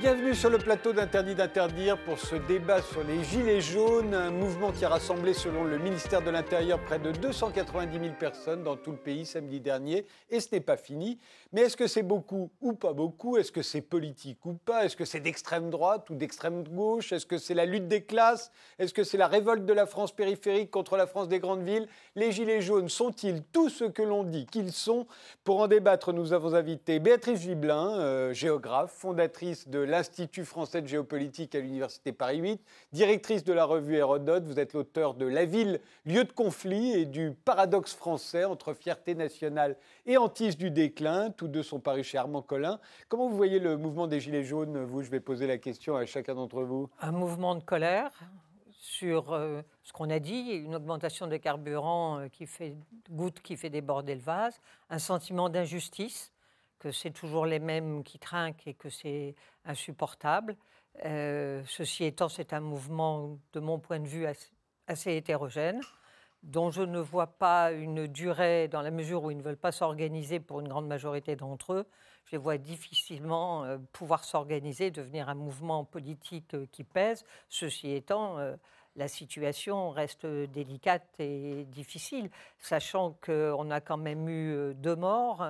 Bienvenue sur le plateau d'Interdit d'interdire pour ce débat sur les Gilets jaunes, un mouvement qui a rassemblé selon le ministère de l'Intérieur près de 290 000 personnes dans tout le pays samedi dernier. Et ce n'est pas fini. Mais est-ce que c'est beaucoup ou pas beaucoup? Est-ce que c'est politique ou pas? Est-ce que c'est d'extrême droite ou d'extrême gauche? Est-ce que c'est la lutte des classes? Est-ce que c'est la révolte de la France périphérique contre la France des grandes villes? Les Gilets jaunes sont-ils tout ce que l'on dit qu'ils sont? Pour en débattre, nous avons invité Béatrice Gibelin, euh, géographe, fondatrice de l'Institut français de géopolitique à l'Université Paris 8, directrice de la revue Hérodote. Vous êtes l'auteur de La ville, lieu de conflit et du paradoxe français entre fierté nationale et hantise du déclin. Tous deux sont parus chez Armand Collin. Comment vous voyez le mouvement des Gilets jaunes? Vous, je vais poser la question à chacun d'entre vous. Un mouvement de colère sur euh, ce qu'on a dit, une augmentation des carburants euh, qui fait goutte qui fait déborder le vase, un sentiment d'injustice que c'est toujours les mêmes qui trinquent et que c'est insupportable. Euh, ceci étant, c'est un mouvement, de mon point de vue, assez, hétérogène, dont je ne vois pas une durée dans la mesure où ils ne veulent pas s'organiser pour une grande majorité d'entre eux. Je les vois difficilement euh, pouvoir s'organiser, devenir un mouvement politique euh, qui pèse. Ceci étant, la situation reste délicate et difficile, sachant qu'on a quand même eu deux morts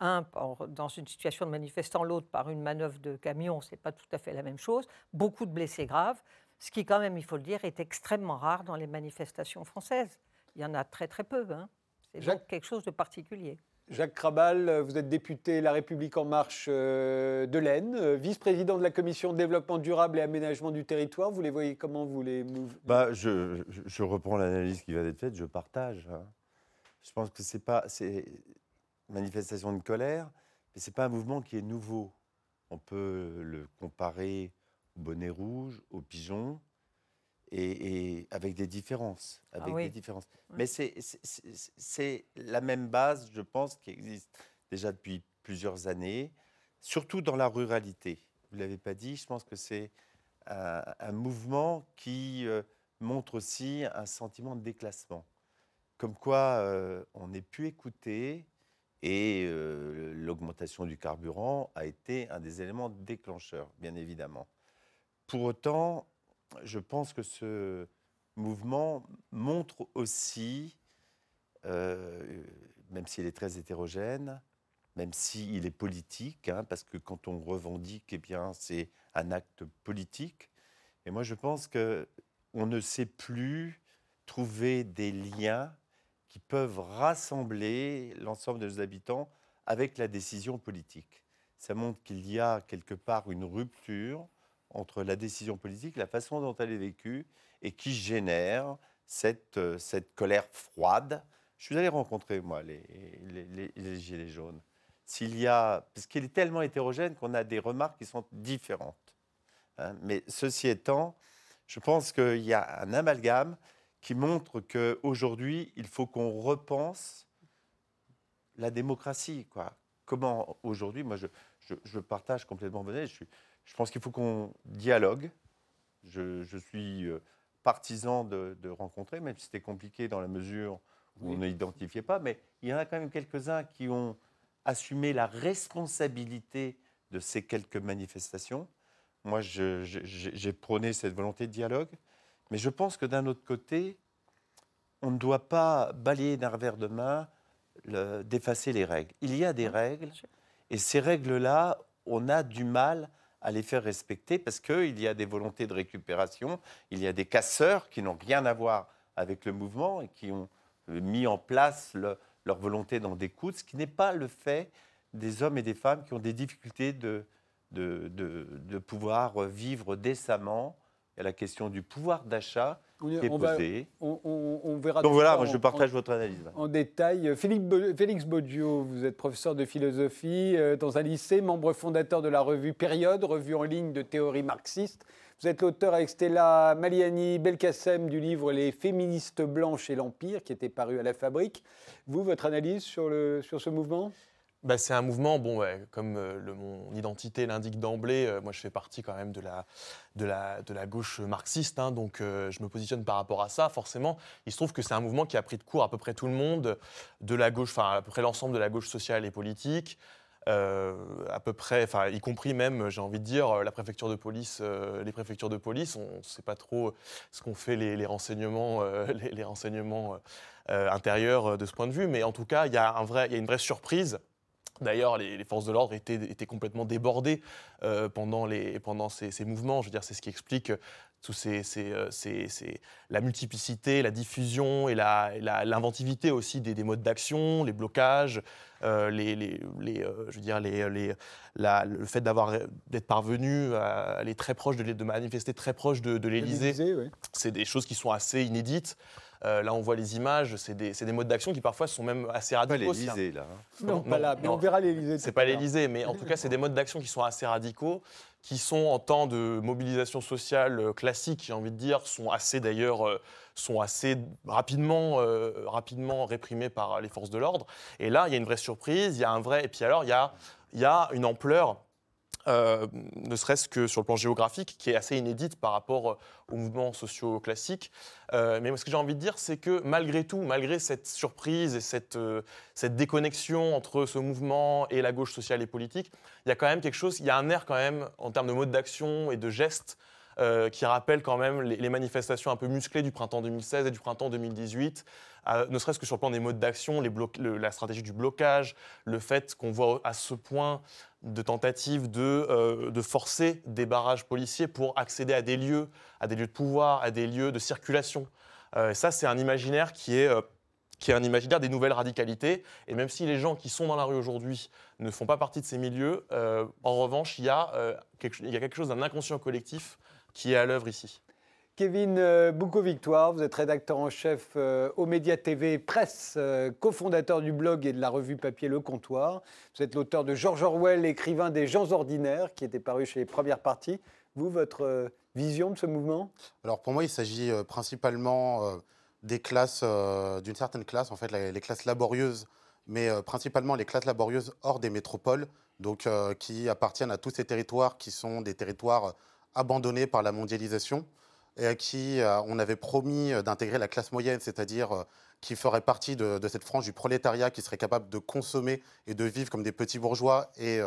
un dans une situation de manifestant, l'autre par une manœuvre de camion, c'est pas tout à fait la même chose. Beaucoup de blessés graves, ce qui quand même, il faut le dire, est extrêmement rare dans les manifestations françaises. Il y en a très très peu. Hein. C'est donc quelque chose de particulier. Jacques Krabal, vous êtes député La République En Marche euh, de l'Aisne, euh, vice-président de la commission développement durable et aménagement du territoire. Vous les voyez comment vous les bah, je, je, reprends l'analyse qui vient d'être faite, je partage. Hein. Je pense que c'est pas, manifestation de colère, mais ce n'est pas un mouvement qui est nouveau. On peut le comparer au bonnet rouge, au pigeon, et, avec des différences. Ah avec des différences. Mais c'est la même base, je pense, qui existe déjà depuis plusieurs années, surtout dans la ruralité. Vous ne l'avez pas dit, je pense que c'est un, mouvement qui euh, montre aussi un sentiment de déclassement. Comme quoi euh, on n'est plus écouté, et l'augmentation du carburant a été un des éléments déclencheurs, bien évidemment. Pour autant, je pense que ce mouvement montre aussi, même s'il est très hétérogène, même s'il est politique, hein, parce que quand on revendique, eh bien, c'est un acte politique. Et moi, je pense que on ne sait plus trouver des liens qui peuvent rassembler l'ensemble de nos habitants avec la décision politique. Ça montre qu'il y a quelque part une rupture entre la décision politique, la façon dont elle est vécue, et qui génère cette, euh, cette colère froide. Je suis allé rencontrer, moi, les, Gilets jaunes. S'il y a, parce qu'il est tellement hétérogène qu'on a des remarques qui sont différentes. Hein. Mais ceci étant, je pense qu'il y a un amalgame qui montre qu'aujourd'hui, il faut qu'on repense la démocratie. Quoi. Comment aujourd'hui, moi je, je, partage complètement Bonnet, je, je pense qu'il faut qu'on dialogue. Je, je, suis euh, partisan de, rencontrer, même si c'était compliqué dans la mesure où on ne l'identifiait pas, mais il y en a quand même quelques-uns qui ont assumé la responsabilité de ces quelques manifestations. Moi, j'ai prôné cette volonté de dialogue. Mais je pense que d'un autre côté, on ne doit pas balayer d'un revers de main d'effacer les règles. Il y a des règles, et ces règles-là, on a du mal à les faire respecter parce qu'il y a des volontés de récupération, il y a des casseurs qui n'ont rien à voir avec le mouvement et qui ont mis en place leur volonté d'en découdre, ce qui n'est pas le fait des hommes et des femmes qui ont des difficultés de, de, de pouvoir vivre décemment il y a la question du pouvoir d'achat qui est posée. on, verra Donc voilà, moi je partage votre analyse. En détail. Félix Boggio, vous êtes professeur de philosophie euh, dans un lycée, membre fondateur de la revue Période, revue en ligne de théorie marxiste. Vous êtes l'auteur avec Stella Maliani Belkacem du livre Les féministes blanches et l'Empire, qui était paru à la Fabrique. Vous, votre analyse sur, le, sur ce mouvement? Bah, c'est un mouvement, bon, comme euh, mon identité l'indique d'emblée, euh, moi je fais partie quand même de la, de la, de la gauche marxiste, hein, donc euh, je me positionne par rapport à ça. Forcément, il se trouve que c'est un mouvement qui a pris de court à peu près tout le monde, de la gauche, enfin à peu près l'ensemble de la gauche sociale et politique. à peu près, enfin, y compris même, j'ai envie de dire, la préfecture de police, les préfectures de police, on ne sait pas trop ce qu'ont fait les, renseignements, les, renseignements intérieurs de ce point de vue, mais en tout cas, il y, a il y a une vraie surprise D'ailleurs, les, forces de l'ordre étaient, étaient, complètement débordées euh, pendant, les, pendant ces, mouvements. Je veux dire, c'est ce qui explique ces, euh, la multiplicité, la diffusion et l'inventivité aussi des, modes d'action, les blocages, euh, les, les, je veux dire, les, le fait d'être parvenu à aller très proche, de, de manifester très proche de, de l'Élysée. C'est des choses qui sont assez inédites. Euh, là, on voit les images, c'est des, modes d'action qui parfois sont même assez radicaux. Pas l'Élysée, là. Hein. Non, pas là, mais on verra l'Élysée. C'est pas l'Élysée, mais en tout cas, c'est des modes d'action qui sont assez radicaux, qui sont en temps de mobilisation sociale euh, classique, j'ai envie de dire, sont assez d'ailleurs euh, sont assez rapidement, rapidement réprimés par les forces de l'ordre. Et là, il y a une vraie surprise, il y a un vrai. Et puis alors, il y a, il y a une ampleur euh, ne serait-ce que sur le plan géographique, qui est assez inédite par rapport euh, aux mouvements sociaux classiques. Euh, mais ce que j'ai envie de dire, c'est que malgré tout, malgré cette surprise et cette, cette déconnexion entre ce mouvement et la gauche sociale et politique, il y a quand même quelque chose, il y a un air quand même en termes de mode d'action et de gestes qui rappelle quand même les, manifestations un peu musclées du printemps 2016 et du printemps 2018, ne serait-ce que sur le plan des modes d'action, la stratégie du blocage, le fait qu'on voit à ce point de tentatives de, euh, de, forcer des barrages policiers pour accéder à des lieux, à des lieux de pouvoir, à des lieux de circulation. Euh, ça, c'est un imaginaire qui est, euh, qui est un imaginaire des nouvelles radicalités. Et même si les gens qui sont dans la rue aujourd'hui ne font pas partie de ces milieux, en revanche, il y, il y a quelque chose d'un inconscient collectif qui est à l'œuvre ici. Kevin euh, Boucault-Victoire, vous êtes rédacteur en chef euh, aux Médias TV Presse, euh, cofondateur du blog et de la revue papier Le Comptoir. Vous êtes l'auteur de George Orwell, écrivain des gens ordinaires, qui était paru chez les premières parties. Vous, votre vision de ce mouvement? Alors pour moi, il s'agit principalement des classes, d'une certaine classe, en fait, les, classes laborieuses, mais principalement les classes laborieuses hors des métropoles, donc qui appartiennent à tous ces territoires qui sont des territoires abandonnés par la mondialisation et à qui euh, on avait promis euh, d'intégrer la classe moyenne, c'est-à-dire euh, qui ferait partie de, cette frange du prolétariat qui serait capable de consommer et de vivre comme des petits bourgeois. Et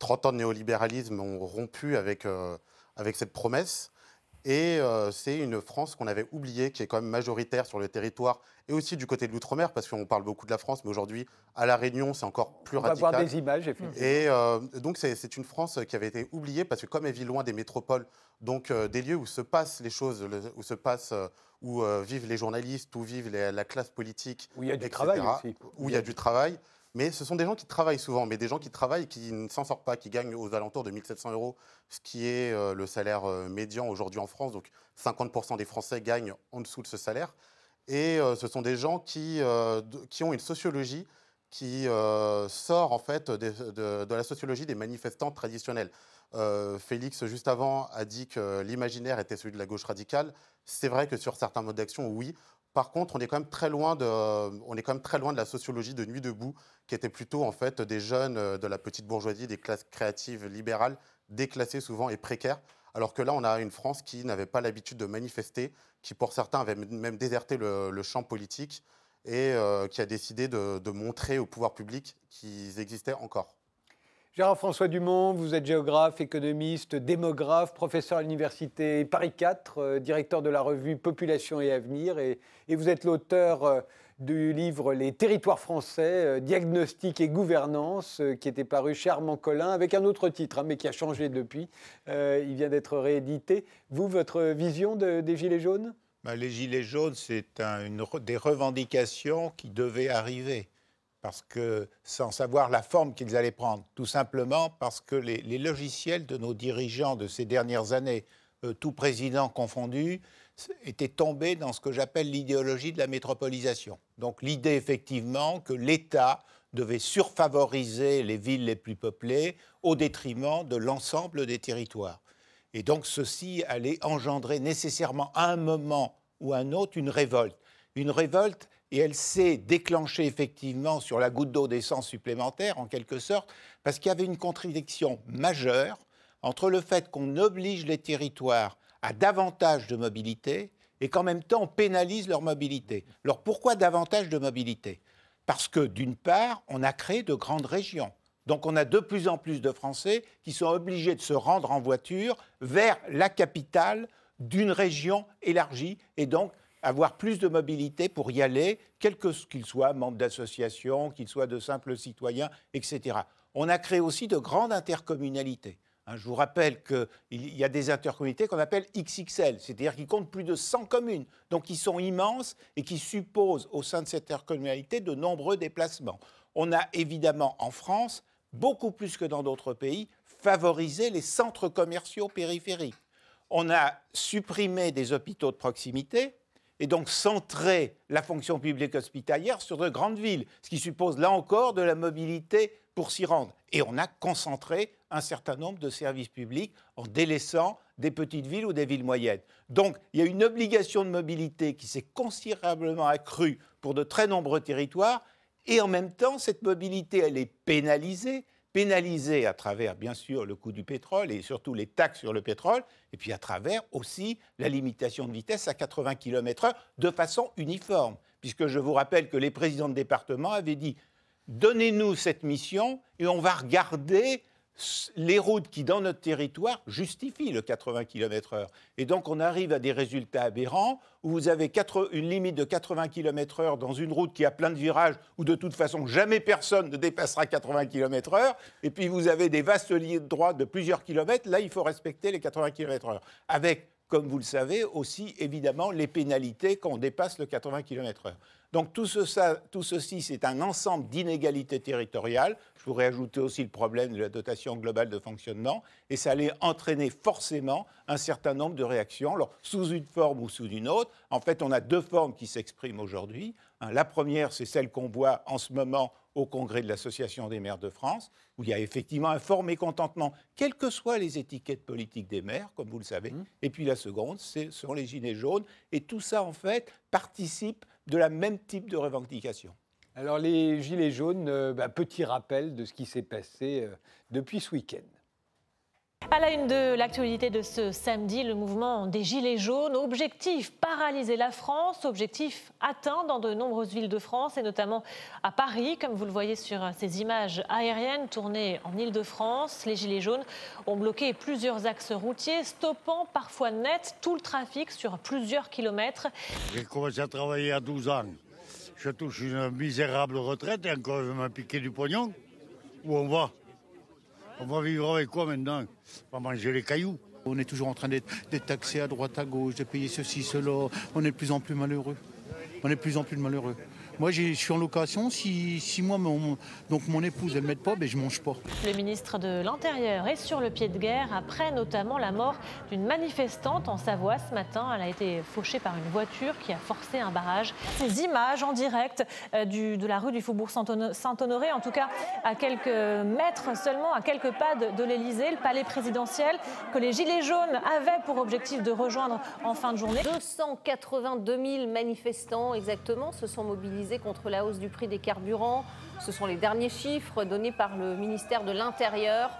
30 ans de néolibéralisme ont rompu avec cette promesse. Et c'est une France qu'on avait oubliée, qui est quand même majoritaire sur le territoire et aussi du côté de l'outre-mer, parce qu'on parle beaucoup de la France, mais aujourd'hui, à La Réunion, c'est encore plus radical. On va voir des images, effectivement. Et donc, c'est une France qui avait été oubliée, parce que comme elle vit loin des métropoles, donc euh, des lieux où se passent les choses, où se passe, euh, où euh, vivent les journalistes, où vivent la classe politique, où il y a du travail aussi. Où il y a du travail. Mais ce sont des gens qui travaillent souvent, mais des gens qui travaillent et qui ne s'en sortent pas, qui gagnent aux alentours de 1700 euros, ce qui est le salaire médian aujourd'hui en France. Donc 50% des Français gagnent en dessous de ce salaire. Et ce sont des gens qui, qui ont une sociologie qui sort en fait de, de, la sociologie des manifestants traditionnels. Euh, Félix, juste avant, a dit que l'imaginaire était celui de la gauche radicale. C'est vrai que sur certains modes d'action, oui. Par contre, on est quand même très loin de, on est quand même très loin de la sociologie de Nuit debout, qui était plutôt en fait des jeunes euh, de la petite bourgeoisie, des classes créatives libérales, déclassées souvent et précaires. Alors que là, on a une France qui n'avait pas l'habitude de manifester, qui pour certains avait même déserté le, champ politique et euh, qui a décidé de montrer au pouvoir public qu'ils existaient encore. Gérard-François Dumont, vous êtes géographe, économiste, démographe, professeur à l'université Paris 4, euh, directeur de la revue Population et Avenir, et, vous êtes l'auteur euh, du livre Les territoires français, euh, diagnostic et gouvernance, qui était paru chez Armand Collin, avec un autre titre, hein, mais qui a changé depuis. il vient d'être réédité. Vous, votre vision des Gilets jaunes? Bah, Les Gilets jaunes, c'est des revendications qui devaient arriver parce que sans savoir la forme qu'ils allaient prendre, tout simplement parce que les, logiciels de nos dirigeants de ces dernières années, euh, tout président confondu, étaient tombés dans ce que j'appelle l'idéologie de la métropolisation. Donc l'idée effectivement que l'État devait surfavoriser les villes les plus peuplées au détriment de l'ensemble des territoires. Et donc ceci allait engendrer nécessairement à un moment ou à un autre une révolte. Une révolte et elle s'est déclenchée effectivement sur la goutte d'eau d'essence supplémentaire, en quelque sorte, parce qu'il y avait une contradiction majeure entre le fait qu'on oblige les territoires à davantage de mobilité et qu'en même temps on pénalise leur mobilité. Alors pourquoi davantage de mobilité? Parce que d'une part, on a créé de grandes régions. Donc on a de plus en plus de Français qui sont obligés de se rendre en voiture vers la capitale d'une région élargie et donc avoir plus de mobilité pour y aller, quel que qu'ils soient, membres d'associations, qu'ils soient de simples citoyens, etc. On a créé aussi de grandes intercommunalités. Hein, je vous rappelle qu'il y a des intercommunalités qu'on appelle XXL, c'est-à-dire qui comptent plus de 100 communes, donc qui sont immenses et qui supposent au sein de cette intercommunalité de nombreux déplacements. On a évidemment en France, beaucoup plus que dans d'autres pays, favorisé les centres commerciaux périphériques. On a supprimé des hôpitaux de proximité, et donc centré la fonction publique hospitalière sur de grandes villes, ce qui suppose là encore de la mobilité pour s'y rendre. Et on a concentré un certain nombre de services publics en délaissant des petites villes ou des villes moyennes. Donc il y a une obligation de mobilité qui s'est considérablement accrue pour de très nombreux territoires, et en même temps, cette mobilité, elle est pénalisée pénalisé à travers, bien sûr, le coût du pétrole et surtout les taxes sur le pétrole, et puis à travers aussi la limitation de vitesse à 80 km/h de façon uniforme. Puisque je vous rappelle que les présidents de département avaient dit donnez-nous cette mission et on va regarder les routes qui, dans notre territoire, justifient le 80 km/h. Et donc, on arrive à des résultats aberrants où vous avez une limite de 80 km/h dans une route qui a plein de virages où, de toute façon, jamais personne ne dépassera 80 km/h. Et puis, vous avez des vastes lignes de droite de plusieurs kilomètres. Là, il faut respecter les 80 km/h. Avec, comme vous le savez, aussi, évidemment, les pénalités quand on dépasse le 80 km/h. Donc tout, ceci, c'est un ensemble d'inégalités territoriales. Je pourrais ajouter aussi le problème de la dotation globale de fonctionnement. Et ça allait entraîner forcément un certain nombre de réactions, alors, sous une forme ou sous une autre. En fait, on a deux formes qui s'expriment aujourd'hui. Hein, la première, c'est celle qu'on voit en ce moment au congrès de l'Association des maires de France, où il y a effectivement un fort mécontentement, quelles que soient les étiquettes politiques des maires, comme vous le savez. Mmh. Et puis la seconde, ce sont les gilets jaunes. Et tout ça, en fait, participe de la même type de revendication. Alors les Gilets jaunes, euh, bah, petit rappel de ce qui s'est passé euh, depuis ce week-end. À la une de l'actualité de ce samedi, le mouvement des Gilets jaunes. Objectif paralyser la France, objectif atteint dans de nombreuses villes de France et notamment à Paris, comme vous le voyez sur ces images aériennes tournées en Ile-de-France. Les Gilets jaunes ont bloqué plusieurs axes routiers, stoppant parfois net tout le trafic sur plusieurs kilomètres. J'ai commencé à travailler à 12 ans. Je touche une misérable retraite et encore je vais piquer du pognon. Où on va? On va vivre avec quoi maintenant? On va manger les cailloux. On est toujours en train d'être taxé à droite, à gauche, de payer ceci, cela. On est de plus en plus malheureux. On est de plus en plus malheureux. Moi, je suis en location. Si, si moi, mon, donc mon épouse, elle ne m'aide pas, ben, je ne mange pas. Le ministre de l'Intérieur est sur le pied de guerre après notamment la mort d'une manifestante en Savoie ce matin. Elle a été fauchée par une voiture qui a forcé un barrage. Ces images en direct euh, du, de la rue du Faubourg Saint-Honoré, en tout cas à quelques mètres seulement, à quelques pas de, de l'Elysée, le palais présidentiel, que les Gilets jaunes avaient pour objectif de rejoindre en fin de journée. 282 000 manifestants exactement se sont mobilisés contre la hausse du prix des carburants. Ce sont les derniers chiffres donnés par le ministère de l'Intérieur.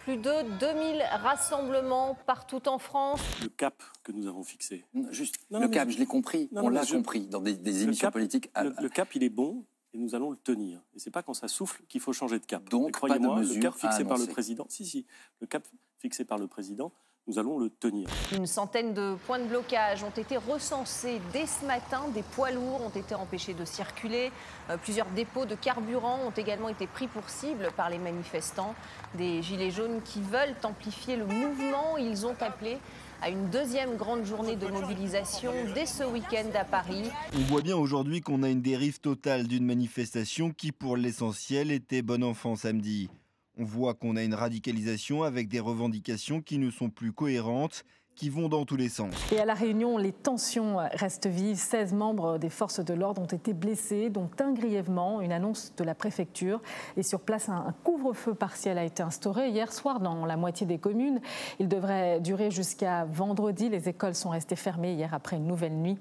Plus de 2000 rassemblements partout en France. Le cap que nous avons fixé. juste, le cap, je l'ai compris, on l'a compris dans des, émissions politiques. Le, cap, il est bon et nous allons le tenir. Et c'est pas quand ça souffle qu'il faut changer de cap. Donc, croyez-moi, le cap fixé par le président. Si, si, le cap fixé par le président nous allons le tenir. Une centaine de points de blocage ont été recensés dès ce matin. Des poids lourds ont été empêchés de circuler. Euh, plusieurs dépôts de carburant ont également été pris pour cible par les manifestants. Des gilets jaunes qui veulent amplifier le mouvement. Ils ont appelé à une deuxième grande journée de mobilisation dès ce week-end à Paris. On voit bien aujourd'hui qu'on a une dérive totale d'une manifestation qui, pour l'essentiel, était bon enfant samedi. On voit qu'on a une radicalisation avec des revendications qui ne sont plus cohérentes qui vont dans tous les sens. Et à La Réunion, les tensions restent vives. 16 membres des forces de l'ordre ont été blessés, dont un grièvement, une annonce de la préfecture. Et sur place, un couvre-feu partiel a été instauré hier soir dans la moitié des communes. Il devrait durer jusqu'à vendredi. Les écoles sont restées fermées hier après une nouvelle nuit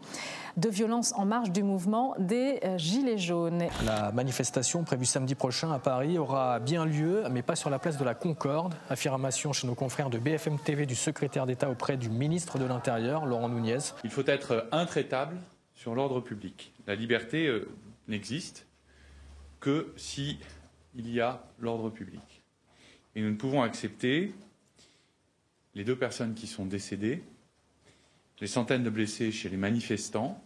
de violence en marge du mouvement des euh, Gilets jaunes. La manifestation prévue samedi prochain à Paris aura bien lieu, mais pas sur la place de la Concorde. Affirmation chez nos confrères de BFM TV du secrétaire d'État auprès du ministre de l'Intérieur, Laurent Nunez. Il faut être intraitable sur l'ordre public. La liberté euh, n'existe que si y a l'ordre public. Et nous ne pouvons accepter les deux personnes qui sont décédées, les centaines de blessés chez les manifestants,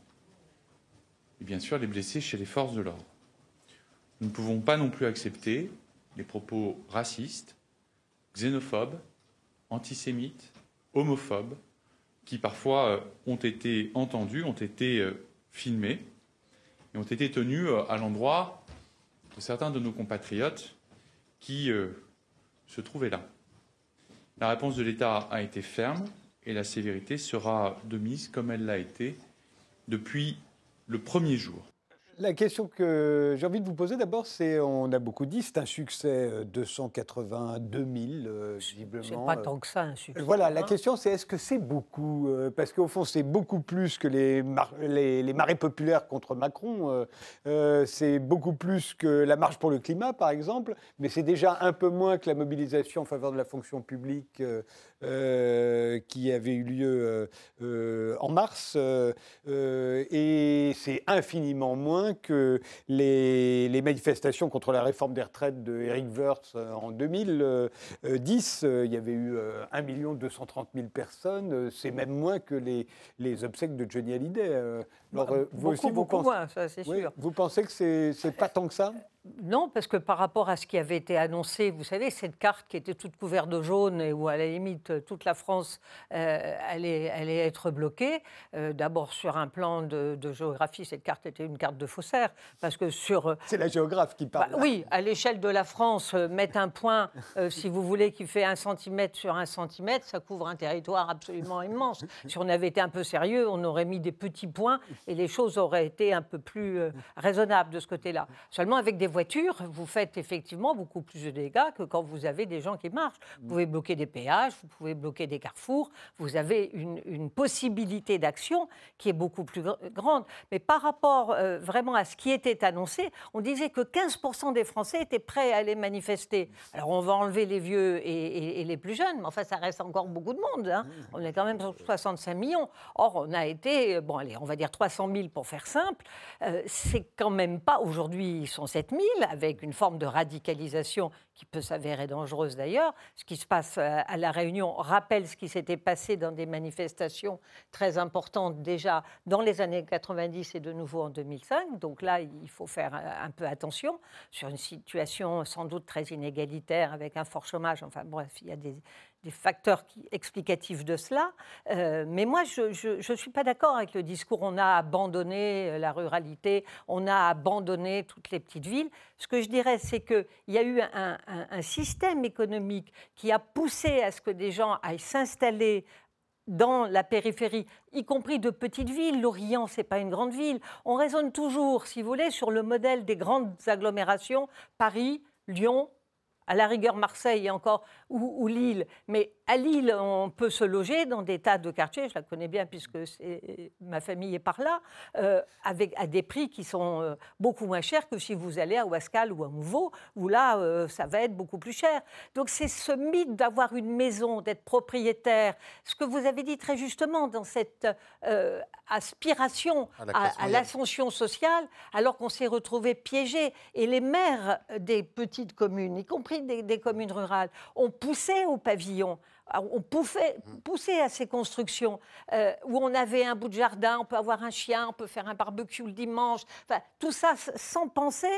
et bien sûr les blessés chez les forces de l'ordre. Nous ne pouvons pas non plus accepter les propos racistes, xénophobes, antisémites, homophobes, qui parfois euh, ont été entendus, ont été euh, filmés et ont été tenus euh, à l'endroit de certains de nos compatriotes qui se trouvaient là. La réponse de l'État a été ferme et la sévérité sera de mise comme elle l'a été depuis le premier jour. La question que j'ai envie de vous poser d'abord, c'est, on a beaucoup dit, c'est un succès 282 000, euh, visiblement. C'est pas tant que ça, un succès. Voilà, la hein. question c'est, est-ce que c'est beaucoup euh, Parce qu'au fond, c'est beaucoup plus que les, mar- les, les marées populaires contre Macron. euh, euh, c'est beaucoup plus que la marche pour le climat, par exemple, mais c'est déjà un peu moins que la mobilisation en faveur de la fonction publique euh, euh, qui avait eu lieu euh, euh, en mars. euh, euh, et c'est infiniment moins que les, manifestations contre la réforme des retraites de Eric Woerth euh, en 2010. Euh, Il y avait eu euh, 1 230 000 personnes. Euh, C'est même moins que les obsèques de Johnny Hallyday. Euh, alors, euh, vous beaucoup, aussi, vous beaucoup pensez, moins, ça, c'est Oui, sûr. vous pensez que c'est pas tant que ça? Non, parce que par rapport à ce qui avait été annoncé, vous savez, cette carte qui était toute couverte de jaune et où, à la limite, euh, toute la France euh, allait, allait être bloquée, euh, d'abord sur un plan de, de géographie, cette carte était une carte de faussaire, parce que sur... euh, C'est la géographe qui parle. bah oui, à l'échelle de la France, euh, mettre un point, euh, si vous voulez, qui fait un centimètre sur un centimètre, ça couvre un territoire absolument immense. Si on avait été un peu sérieux, on aurait mis des petits points et les choses auraient été un peu plus euh, raisonnables de ce côté-là. Seulement, avec des voitures, vous faites effectivement beaucoup plus de dégâts que quand vous avez des gens qui marchent. Vous pouvez bloquer des péages, vous pouvez bloquer des carrefours, vous avez une, possibilité d'action qui est beaucoup plus gr- grande. Mais par rapport euh, vraiment à ce qui était annoncé, on disait que 15% des Français étaient prêts à aller manifester. Alors on va enlever les vieux et les plus jeunes, mais enfin ça reste encore beaucoup de monde. hein. On est quand même sur 65 millions. Or on a été, euh, bon allez, on va dire 300 000 pour faire simple. Euh, C'est quand même pas, aujourd'hui ils sont 7 000, avec une forme de radicalisation qui peut s'avérer dangereuse d'ailleurs. Ce qui se passe euh, à La Réunion rappelle ce qui s'était passé dans des manifestations très importantes déjà dans les années 90 et de nouveau en 2005. Donc là, il faut faire euh, un peu attention sur une situation sans doute très inégalitaire avec un fort chômage. Enfin bref, il y a des, des facteurs explicatifs de cela. Euh, mais moi, je ne suis pas d'accord avec le discours on a abandonné euh, la ruralité, on a abandonné toutes les petites villes. Ce que je dirais, c'est qu'il y a eu un, système économique qui a poussé à ce que des gens aillent s'installer dans la périphérie, y compris de petites villes. Lorient, ce n'est pas une grande ville. On raisonne toujours, si vous voulez, sur le modèle des grandes agglomérations, Paris, Lyon, à la rigueur Marseille et encore, ou, ou Lille. Mais à Lille, on peut se loger dans des tas de quartiers, je la connais bien puisque ma famille est par là, euh, avec, à des prix qui sont euh, beaucoup moins chers que si vous allez à Ouascal ou à Mouveau, où là, euh, ça va être beaucoup plus cher. Donc c'est ce mythe d'avoir une maison, d'être propriétaire, ce que vous avez dit très justement dans cette aspiration À l'ascension sociale, alors qu'on s'est retrouvé piégé. Et les maires des petites communes, y compris des, communes rurales, ont poussé au pavillon. On poussait, à ces constructions euh, où on avait un bout de jardin, on peut avoir un chien, on peut faire un barbecue le dimanche. Enfin, tout ça sans penser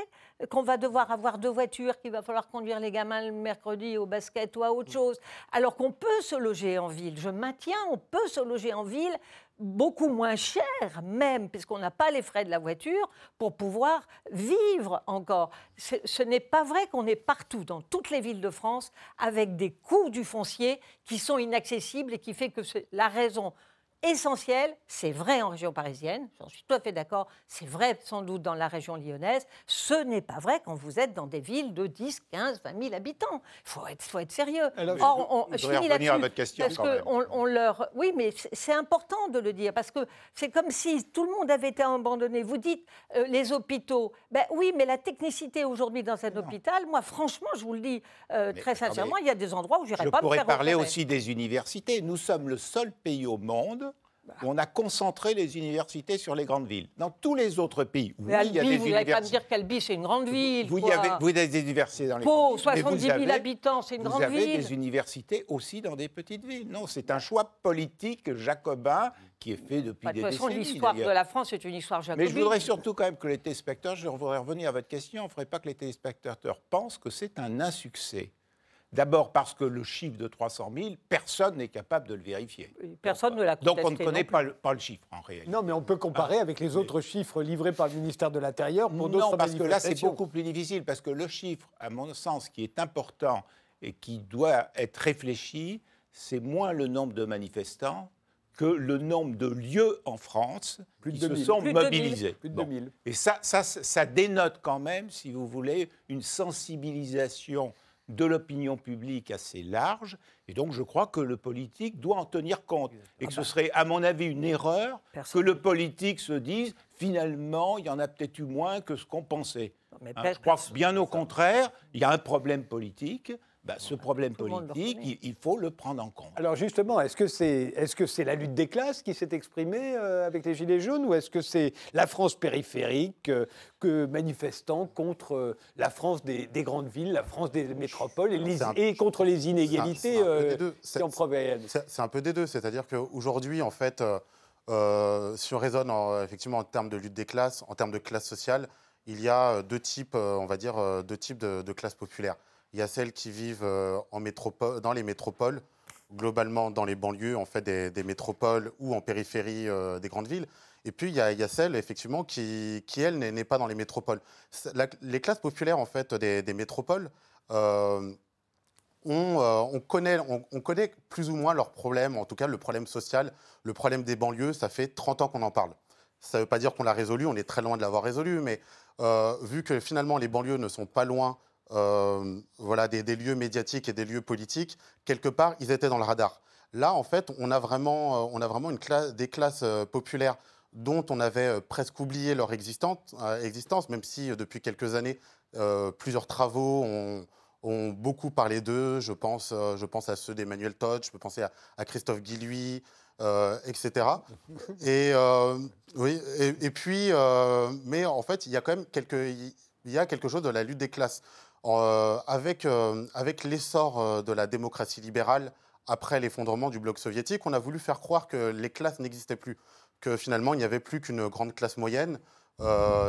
qu'on va devoir avoir deux voitures, qu'il va falloir conduire les gamins le mercredi au basket ou à autre chose. Alors qu'on peut se loger en ville. Je maintiens, on peut se loger en ville beaucoup moins cher même, puisqu'on n'a pas les frais de la voiture, pour pouvoir vivre encore. Ce, n'est pas vrai qu'on est partout, dans toutes les villes de France, avec des coûts du foncier qui sont inaccessibles et qui fait que la raison essentielle, c'est vrai en région parisienne, j'en suis tout à fait d'accord, c'est vrai sans doute dans la région lyonnaise, ce n'est pas vrai quand vous êtes dans des villes de 10, 15, 20 000 habitants. Il faut être, faut être sérieux. Alors, Or, je- on, je finis revenir à votre question, Parce quand que même. on, on leur. Oui, mais c'est- important de le dire parce que c'est comme si tout le monde avait été abandonné. Vous dites euh, les hôpitaux. Ben oui, mais la technicité aujourd'hui dans un hôpital, moi, franchement, je vous le dis euh, Mais très sincèrement, il y a des endroits où je Je n'irai pas me pourrais faire parler aussi des universités. Nous sommes le seul pays au monde on a concentré les universités sur les grandes villes. Dans tous les autres pays, oui, il y a Albi, des vous n'allez pas me dire qu'Albi, c'est une grande ville. Vous, avez, vous avez des universités dans les Pau, grandes villes, mais vous 70 000 avez- habitants, c'est une vous grande avez ville. des universités aussi dans des petites villes. Non, c'est un choix politique jacobin qui est fait depuis Bah, de des toute façon, décennies. l'histoire de la France est une histoire jacobine. Mais je voudrais surtout quand même que les téléspectateurs, je voudrais revenir à votre question, on ne ferait pas que les téléspectateurs pensent que c'est un insuccès. D'abord parce que le chiffre de 300 000, personne n'est capable de le vérifier. Personne ne l'a Donc on ne connaît pas le, pas le chiffre en réalité. Non, mais on peut comparer avec les autres chiffres livrés par le ministère de l'Intérieur pour d'autres Non, parce que là, c'est beaucoup plus difficile, parce que le chiffre, à mon sens, qui est important et qui doit être réfléchi, c'est moins le nombre de manifestants que le nombre de lieux en France Plus de qui se 2000. sont Plus de 2000. mobilisés. Plus de Bon. 2000. Et ça, ça, ça dénote quand même, si vous voulez, une sensibilisation de l'opinion publique assez large. Et donc, je crois que le politique doit en tenir compte. Et que ce serait, à mon avis, une erreur que le politique se dise, finalement, il y en a peut-être eu moins que ce qu'on pensait. mais Hein, je crois que bien au contraire, il y a un problème politique. Ben, ce problème politique, il, il faut le prendre en compte. Alors justement, est-ce que c'est la lutte des classes qui s'est exprimée euh, avec les Gilets jaunes ou est-ce que c'est la France périphérique euh, que manifestant contre euh, la France des, des grandes villes, la France des métropoles et, les- C'est un- et contre les inégalités c'est un peu des deux. qui C'est- en proviennent? C'est c'est un peu des deux, c'est-à-dire qu'aujourd'hui, en fait, euh, euh, si on raisonne en- effectivement en termes de lutte des classes, en termes de classe sociale, il y a deux types, on va dire, deux types de, de classes populaires. Il y a celles qui vivent euh, en métropole, dans les métropoles, globalement dans les banlieues en fait, des, métropoles ou en périphérie euh, des grandes villes. Et puis, il y a, il y effectivement, qui, qui elle, n'est pas dans les métropoles. Les classes populaires, en fait, des, métropoles, euh, on, on connaît, on, on connaît plus ou moins leurs problèmes, en tout cas le problème social, le problème des banlieues, ça fait 30 ans qu'on en parle. Ça ne veut pas dire qu'on l'a résolu, on est très loin de l'avoir résolu, mais vu que finalement les banlieues ne sont pas loin euh, voilà, des, des lieux médiatiques et des lieux politiques, quelque part, ils étaient dans le radar. Là, en fait, on a vraiment, euh, on a vraiment une classe, des classes euh, populaires dont on avait presque oublié leur existence, existence même si depuis quelques années, euh, plusieurs travaux ont, ont beaucoup parlé d'eux. Je pense, euh, je pense à ceux d'Emmanuel Todd, je peux penser à, à Christophe Guilluy, euh, etc. Et, euh, oui, et, et puis, mais en fait, il y a quand même quelque, il y a quelque chose de la lutte des classes. Euh, avec euh, avec l'essor euh, de la démocratie libérale après l'effondrement du bloc soviétique, on a voulu faire croire que les classes n'existaient plus, que finalement il n'y avait plus qu'une grande classe moyenne.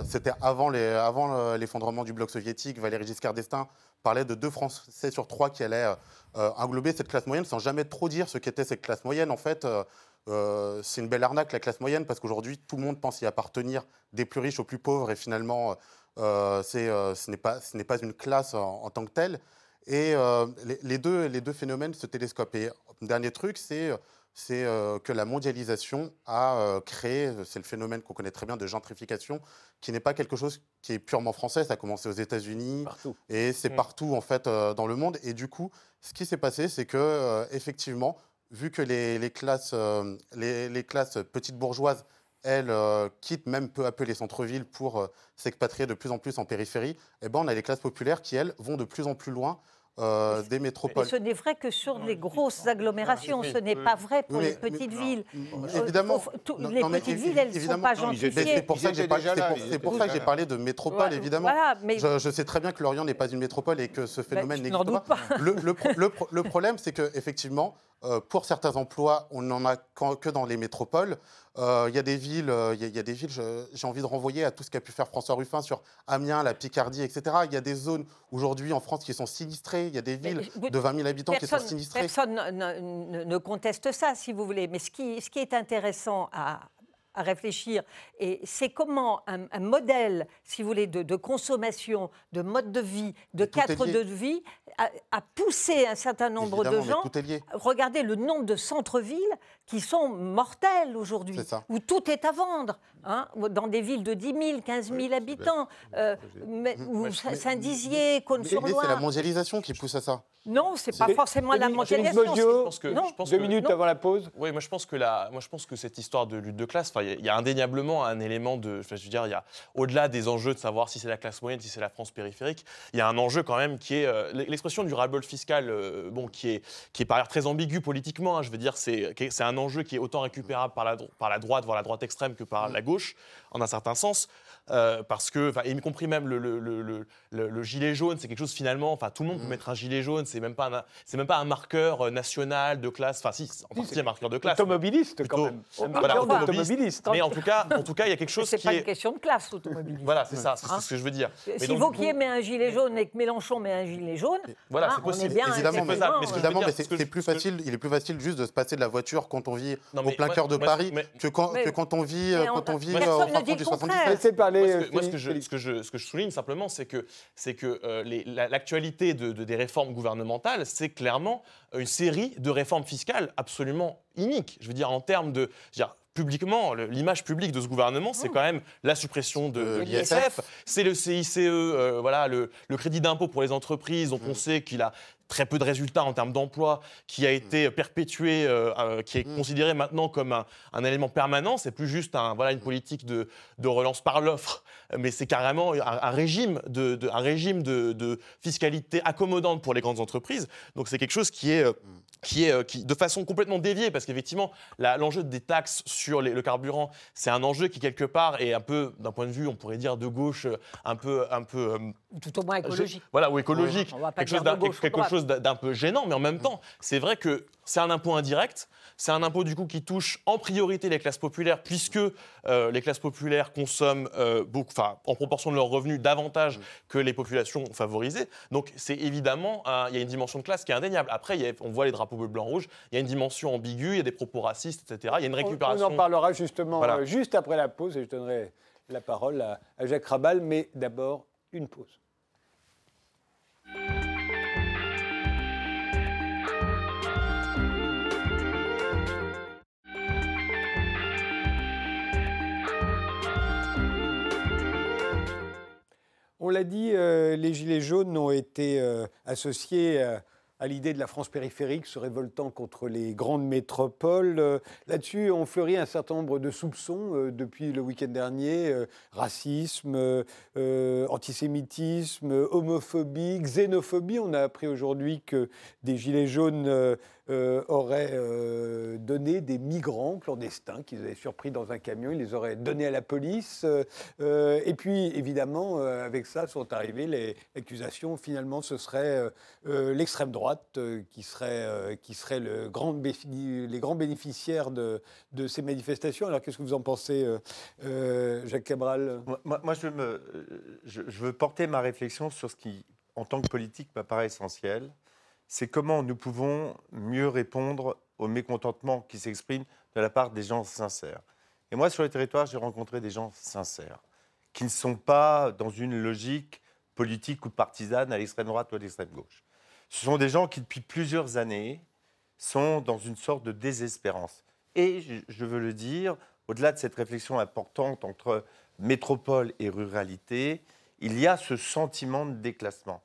C'était avant l'effondrement du bloc soviétique. Valéry Giscard d'Estaing parlait de deux Français sur trois qui allaient englober cette classe moyenne sans jamais trop dire ce qu'était cette classe moyenne. En fait, c'est une belle arnaque la classe moyenne parce qu'aujourd'hui tout le monde pense y appartenir des plus riches aux plus pauvres et finalement ce n'est pas, ce n'est pas une classe en, en tant que telle. Et euh, les, les deux, les deux phénomènes se télescopent. Et dernier truc, c'est c'est euh, que la mondialisation a euh, créé, c'est le phénomène qu'on connaît très bien de gentrification, qui n'est pas quelque chose qui est purement français. Ça a commencé aux États-Unis et c'est Mm. partout en fait euh, dans le monde. Et du coup, ce qui s'est passé, c'est que euh, effectivement, vu que les, les classes, euh, les, les classes petites bourgeoises elles euh, quittent même peu à peu les centres-villes pour euh, s'expatrier de plus en plus en périphérie, eh ben, on a les classes populaires qui, elles, vont de plus en plus loin euh, des Mais métropoles. ce n'est vrai que sur les grosses agglomérations, ce n'est pas vrai pour les petites mais- villes. Évidemment. faut- tout- Non, les non, petites villes, elles ne sont pas gentrifiées. C'est pour ça que j'ai parlé de métropole, Ouais, évidemment. voilà, mais- je, je sais très bien que Lorient n'est pas une métropole et que ce phénomène je n'en n'existe doute pas. Le, le pro- le pro- le problème, c'est que effectivement, euh, pour certains emplois, on n'en a que dans les métropoles. Euh, Il y a des villes, euh, il y il y, a des villes. J'ai envie de renvoyer à tout ce qu'a pu faire François Ruffin sur Amiens, la Picardie, etc. Il y a des zones aujourd'hui en France qui sont sinistrées. Il y a des villes vous- de 20 000 habitants qui sont sinistrées. personne ne, ne- ne conteste ça, si vous voulez. Mais ce qui, ce qui est intéressant à, à réfléchir, et c'est comment un, un modèle, si vous voulez, de, de consommation, de mode de vie, de cadre de vie, a, a poussé un certain nombre Évidemment, de gens. tout est lié. Regardez le nombre de centres-villes qui sont mortels aujourd'hui, où tout est à vendre. Hein, dans des villes de 10 000, 15 000 habitants, euh, mais, ou Saint-Dizier, Cône-sur-Loire. C'est la mondialisation qui pousse à ça. Non, c'est pas forcément la mondialisation. Je pense que, non. Je pense Deux minutes avant la pause. Oui, moi je pense que la, moi je pense que cette histoire de lutte de classe, il y, a indéniablement un élément de, je veux dire, il y a au-delà des enjeux de savoir si c'est la classe moyenne, si c'est la France périphérique, il y a un enjeu quand même qui est euh, l'expression du ras-le-bol fiscal, euh, bon, qui est qui est par ailleurs très ambigu politiquement. Hein, je veux dire, c'est c'est un enjeu qui est autant récupérable par la par la droite, voire la droite extrême, que par la gauche en un certain sens. Euh, parce que, y compris même le, le, le, le gilet jaune, c'est quelque chose finalement, enfin tout le monde peut mm. mettre un gilet jaune, c'est même pas c'est même pas un marqueur euh, national de classe, enfin si, en partie un marqueur de classe. Automobiliste quand même. Voilà, automobiliste. Mais en tout cas, en tout cas, il y a quelque chose qui est. C'est pas une question de classe, automobiliste. Voilà, c'est ça, c'est ce que je veux dire. Si Vauquier met un gilet jaune et que Mélenchon met un gilet jaune, voilà, c'est possible. Bien évidemment, mais, c'est plus facile. Il est plus facile juste de se passer de la voiture quand on vit au plein cœur de Paris que quand on vit quand on vit au fond du 77. Moi, ce que je ce que je, ce que je souligne simplement, c'est que, c'est que euh, l'actualité de, des réformes gouvernementales, c'est clairement une série de réformes fiscales absolument iniques. Je veux dire, en termes de. Publiquement, l'image publique de ce gouvernement, c'est mmh. quand même la suppression de l'ISF, c'est le CICE, euh, voilà, le, crédit d'impôt pour les entreprises, dont on mmh. sait qu'il a très peu de résultats en termes d'emploi, qui a été perpétué, euh, euh, qui est mm. considéré maintenant comme un, élément permanent. C'est plus juste un, voilà, une politique de, relance par l'offre, mais c'est carrément un, régime, de, un régime de, fiscalité accommodante pour les grandes entreprises. Donc c'est quelque chose qui est... Euh, mm qui est euh, qui, de façon complètement déviée, parce qu'effectivement, l'enjeu des taxes sur le carburant, c'est un enjeu qui, quelque part, est un peu, d'un point de vue, on pourrait dire, de gauche, euh, un peu... Un peu euh, Tout au moins écologique. voilà, ou écologique. quelque chose d'un peu gênant, mais en même temps, c'est vrai que c'est un impôt indirect. C'est un impôt du coup qui touche en priorité les classes populaires, puisque euh, les classes populaires consomment euh, beaucoup, en proportion de leurs revenus davantage que les populations favorisées. Donc c'est évidemment, il y a une dimension de classe qui est indéniable. Après, on voit les drapeaux bleu, blanc, rouge. Il y a une dimension ambiguë, il y a des propos racistes, etc. Il y a une récupération. On, en parlera justement euh, juste après la pause et je donnerai la parole à Jacques Rabal, mais d'abord une pause. On l'a dit, euh, les Gilets jaunes ont été euh, associés euh, à l'idée de la France périphérique se révoltant contre les grandes métropoles. Là-dessus, on fleurit un certain nombre de soupçons depuis le week-end dernier. racisme, antisémitisme, homophobie, xénophobie. On a appris aujourd'hui que des Gilets jaunes auraient donné des migrants clandestins qu'ils avaient surpris dans un camion, ils les auraient donnés à la police. Euh, et puis, évidemment, avec ça sont arrivées les accusations. Finalement, ce serait l'extrême droite qui serait, qui serait le grand les grands bénéficiaires de, de ces manifestations. Alors, qu'est-ce que vous en pensez, Jacques Cabral? Moi, je, je veux porter ma réflexion sur ce qui, en tant que politique, m'apparaît essentiel c'est comment nous pouvons mieux répondre au mécontentement qui s'exprime de la part des gens sincères. Et moi, sur le territoire, j'ai rencontré des gens sincères, qui ne sont pas dans une logique politique ou partisane à l'extrême droite ou à l'extrême gauche. Ce sont des gens qui, depuis plusieurs années, sont dans une sorte de désespérance. Et je veux le dire, au-delà de cette réflexion importante entre métropole et ruralité, il y a ce sentiment de déclassement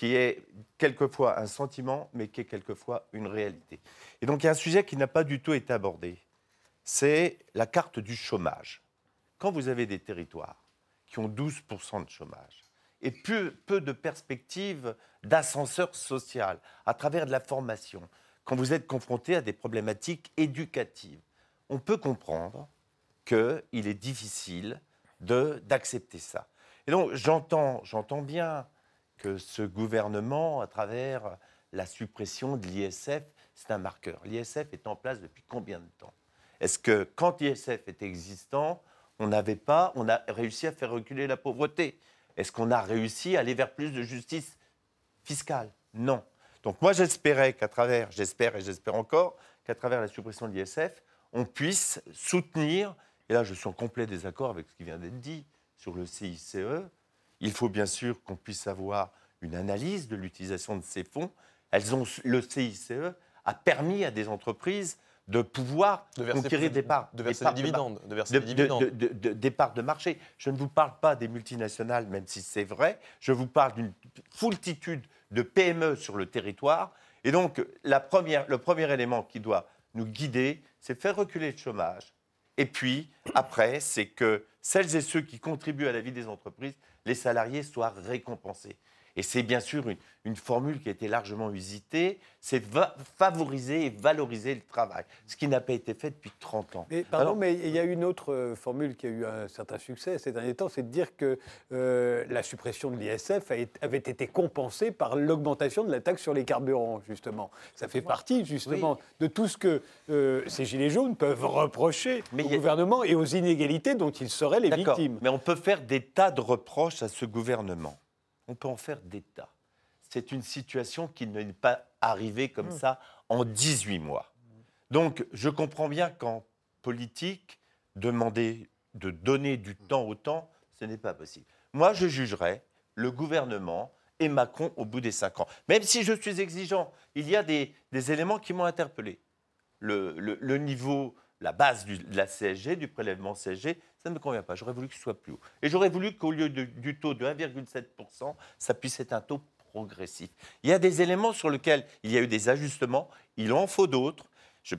qui est quelquefois un sentiment, mais qui est quelquefois une réalité. Et donc il y a un sujet qui n'a pas du tout été abordé, c'est la carte du chômage. Quand vous avez des territoires qui ont 12% de chômage et peu, de perspectives d'ascenseur social à travers de la formation, quand vous êtes confronté à des problématiques éducatives, on peut comprendre qu'il est difficile d'accepter ça. Et donc j'entends bien que ce gouvernement, à travers la suppression de l'ISF, c'est un marqueur. L'ISF est en place depuis combien de temps? Est-ce que quand l'ISF était existant, on n'avait pas, on a réussi à faire reculer la pauvreté? Est-ce qu'on a réussi à aller vers plus de justice fiscale? Non. Donc moi j'espérais qu'à travers, j'espère et j'espère encore, qu'à travers la suppression de l'ISF, on puisse soutenir, et là je suis en complet désaccord avec ce qui vient d'être dit sur le CICE, il faut bien sûr qu'on puisse avoir une analyse de l'utilisation de ces fonds. Elles ont, le CICE a permis à des entreprises de pouvoir De conquérir des parts. de verser des dividendes, de verser de- des des parts de marché. Je ne vous parle pas des multinationales, même si c'est vrai. Je vous parle d'une foultitude de PME sur le territoire. Et donc, la première, le premier élément qui doit nous guider, c'est faire reculer le chômage. Et puis, après, c'est que celles et ceux qui contribuent à la vie des entreprises, les salariés, soient récompensés. Et c'est bien sûr une, une formule qui a été largement usitée, c'est favoriser et valoriser le travail, ce qui n'a pas été fait depuis 30 ans. Mais, pardon, Alors- mais il y a une autre euh, formule qui a eu un certain succès ces derniers temps, c'est de dire que euh, la suppression de l'ISF avait été compensée par l'augmentation de la taxe sur les carburants, justement. Ça fait partie, justement, de tout ce que euh, ces Gilets jaunes peuvent reprocher au gouvernement et aux inégalités dont ils seraient les victimes. Mais on peut faire des tas de reproches à ce gouvernement. On peut en faire des tas. C'est une situation qui n'est pas arrivée comme Mm. ça en 18 mois. Donc, je comprends bien qu'en politique, demander de donner du temps au temps, ce n'est pas possible. Moi, je jugerais le gouvernement et Macron au bout des cinq ans. Même si je suis exigeant, il y a des, des éléments qui m'ont interpellé le, le- le niveau, la base du- de la CSG, du prélèvement CSG, ça ne me convient pas. J'aurais voulu que ce soit plus haut. Et j'aurais voulu qu'au lieu du taux de 1,7%, ça puisse être un taux progressif. Il y a des éléments sur lesquels il y a eu des ajustements, il en faut d'autres.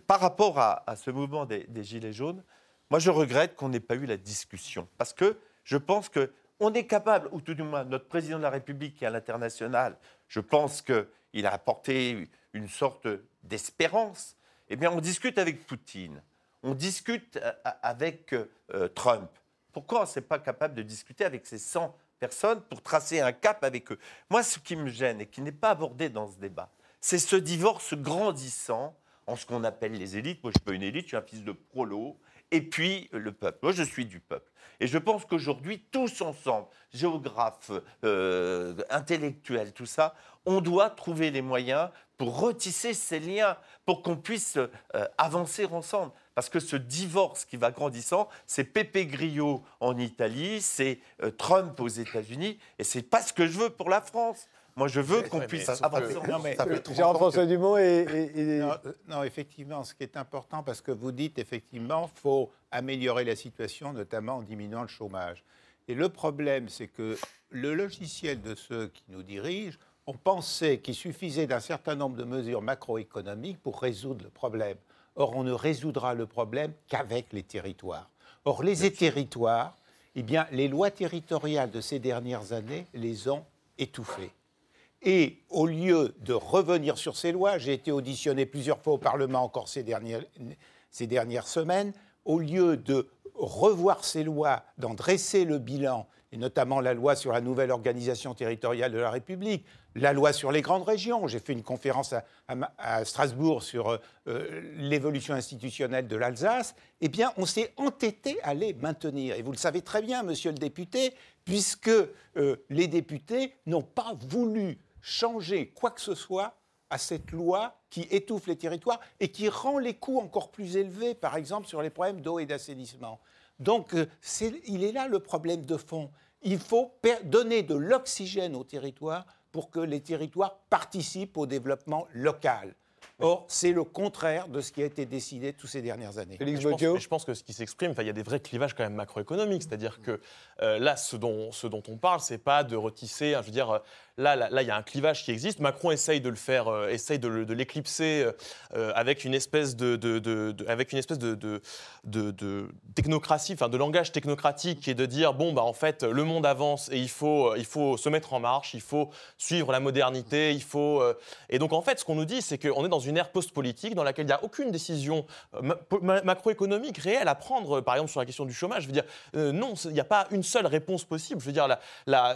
Par rapport à, ce mouvement des, des Gilets jaunes, moi je regrette qu'on n'ait pas eu la discussion. Parce que je pense qu'on est capable, ou tout du moins notre président de la République qui est à l'international, je pense qu'il a apporté une sorte d'espérance. Eh bien, on discute avec Poutine, on discute euh, avec euh, Trump. Pourquoi on n'est pas capable de discuter avec ces 100 personnes pour tracer un cap avec eux? Moi, ce qui me gêne et qui n'est pas abordé dans ce débat, c'est ce divorce grandissant en ce qu'on appelle les élites. Moi, je suis pas une élite, je suis un fils de prolo. Et puis le peuple. Moi, je suis du peuple. Et je pense qu'aujourd'hui, tous ensemble, géographes, euh, intellectuels, tout ça, on doit trouver les moyens pour retisser ces liens, pour qu'on puisse avancer ensemble. Parce que ce divorce qui va grandissant, c'est Pepe Grillo en Italie, c'est euh, Trump aux États-Unis, et c'est pas ce que je veux pour la France. Moi, je veux qu'on puisse avancer Non, mais- ensemble. Jean-François Dumont et, et- et- Non, euh, non, effectivement, ce qui est important, parce que vous dites effectivement, il faut améliorer la situation, notamment en diminuant le chômage. Et le problème, c'est que le logiciel de ceux qui nous dirigent, on pensait qu'il suffisait d'un certain nombre de mesures macroéconomiques pour résoudre le problème. Or, on ne résoudra le problème qu'avec les territoires. Or, les territoires, eh bien, les lois territoriales de ces dernières années les ont étouffées. Et au lieu de revenir sur ces lois, j'ai été auditionné plusieurs fois au Parlement encore ces dernières, ces dernières semaines, au lieu de revoir ces lois, d'en dresser le bilan, et notamment la loi sur la nouvelle organisation territoriale de la République, la loi sur les grandes régions. J'ai fait une conférence à, Strasbourg sur euh, euh, l'évolution institutionnelle de l'Alsace. Eh bien, on s'est entêté à les maintenir. Et vous le savez très bien, monsieur le député, puisque euh, les députés n'ont pas voulu changer quoi que ce soit à cette loi qui étouffe les territoires et qui rend les coûts encore plus élevés, par exemple sur les problèmes d'eau et d'assainissement. Donc, il est là le problème de fond. Il faut donner de l'oxygène aux territoires pour que les territoires participent au développement local. Or, c'est le contraire de ce qui a été décidé toutes ces dernières années. Mais je, pense, je pense que ce qui s'exprime, enfin, il y a des vrais clivages quand même macroéconomiques. C'est-à-dire que euh, là, ce dont, ce dont on parle, c'est pas de retisser. hein, je veux dire, euh, là, là, il y a un clivage qui existe. Macron essaye de le faire, euh, essaye de, l'éclipser euh, euh, avec une espèce de, avec une espèce de, technocratie, enfin de langage technocratique, est de dire bon bah en fait le monde avance et il faut, il faut se mettre en marche, il faut suivre la modernité, il faut. et donc en fait, ce qu'on nous dit, c'est qu'on est dans une ère post-politique dans laquelle il n'y a aucune décision macroéconomique réelle à prendre, par exemple sur la question du chômage. Je veux dire, non, il n'y a pas une seule réponse possible. Je veux dire,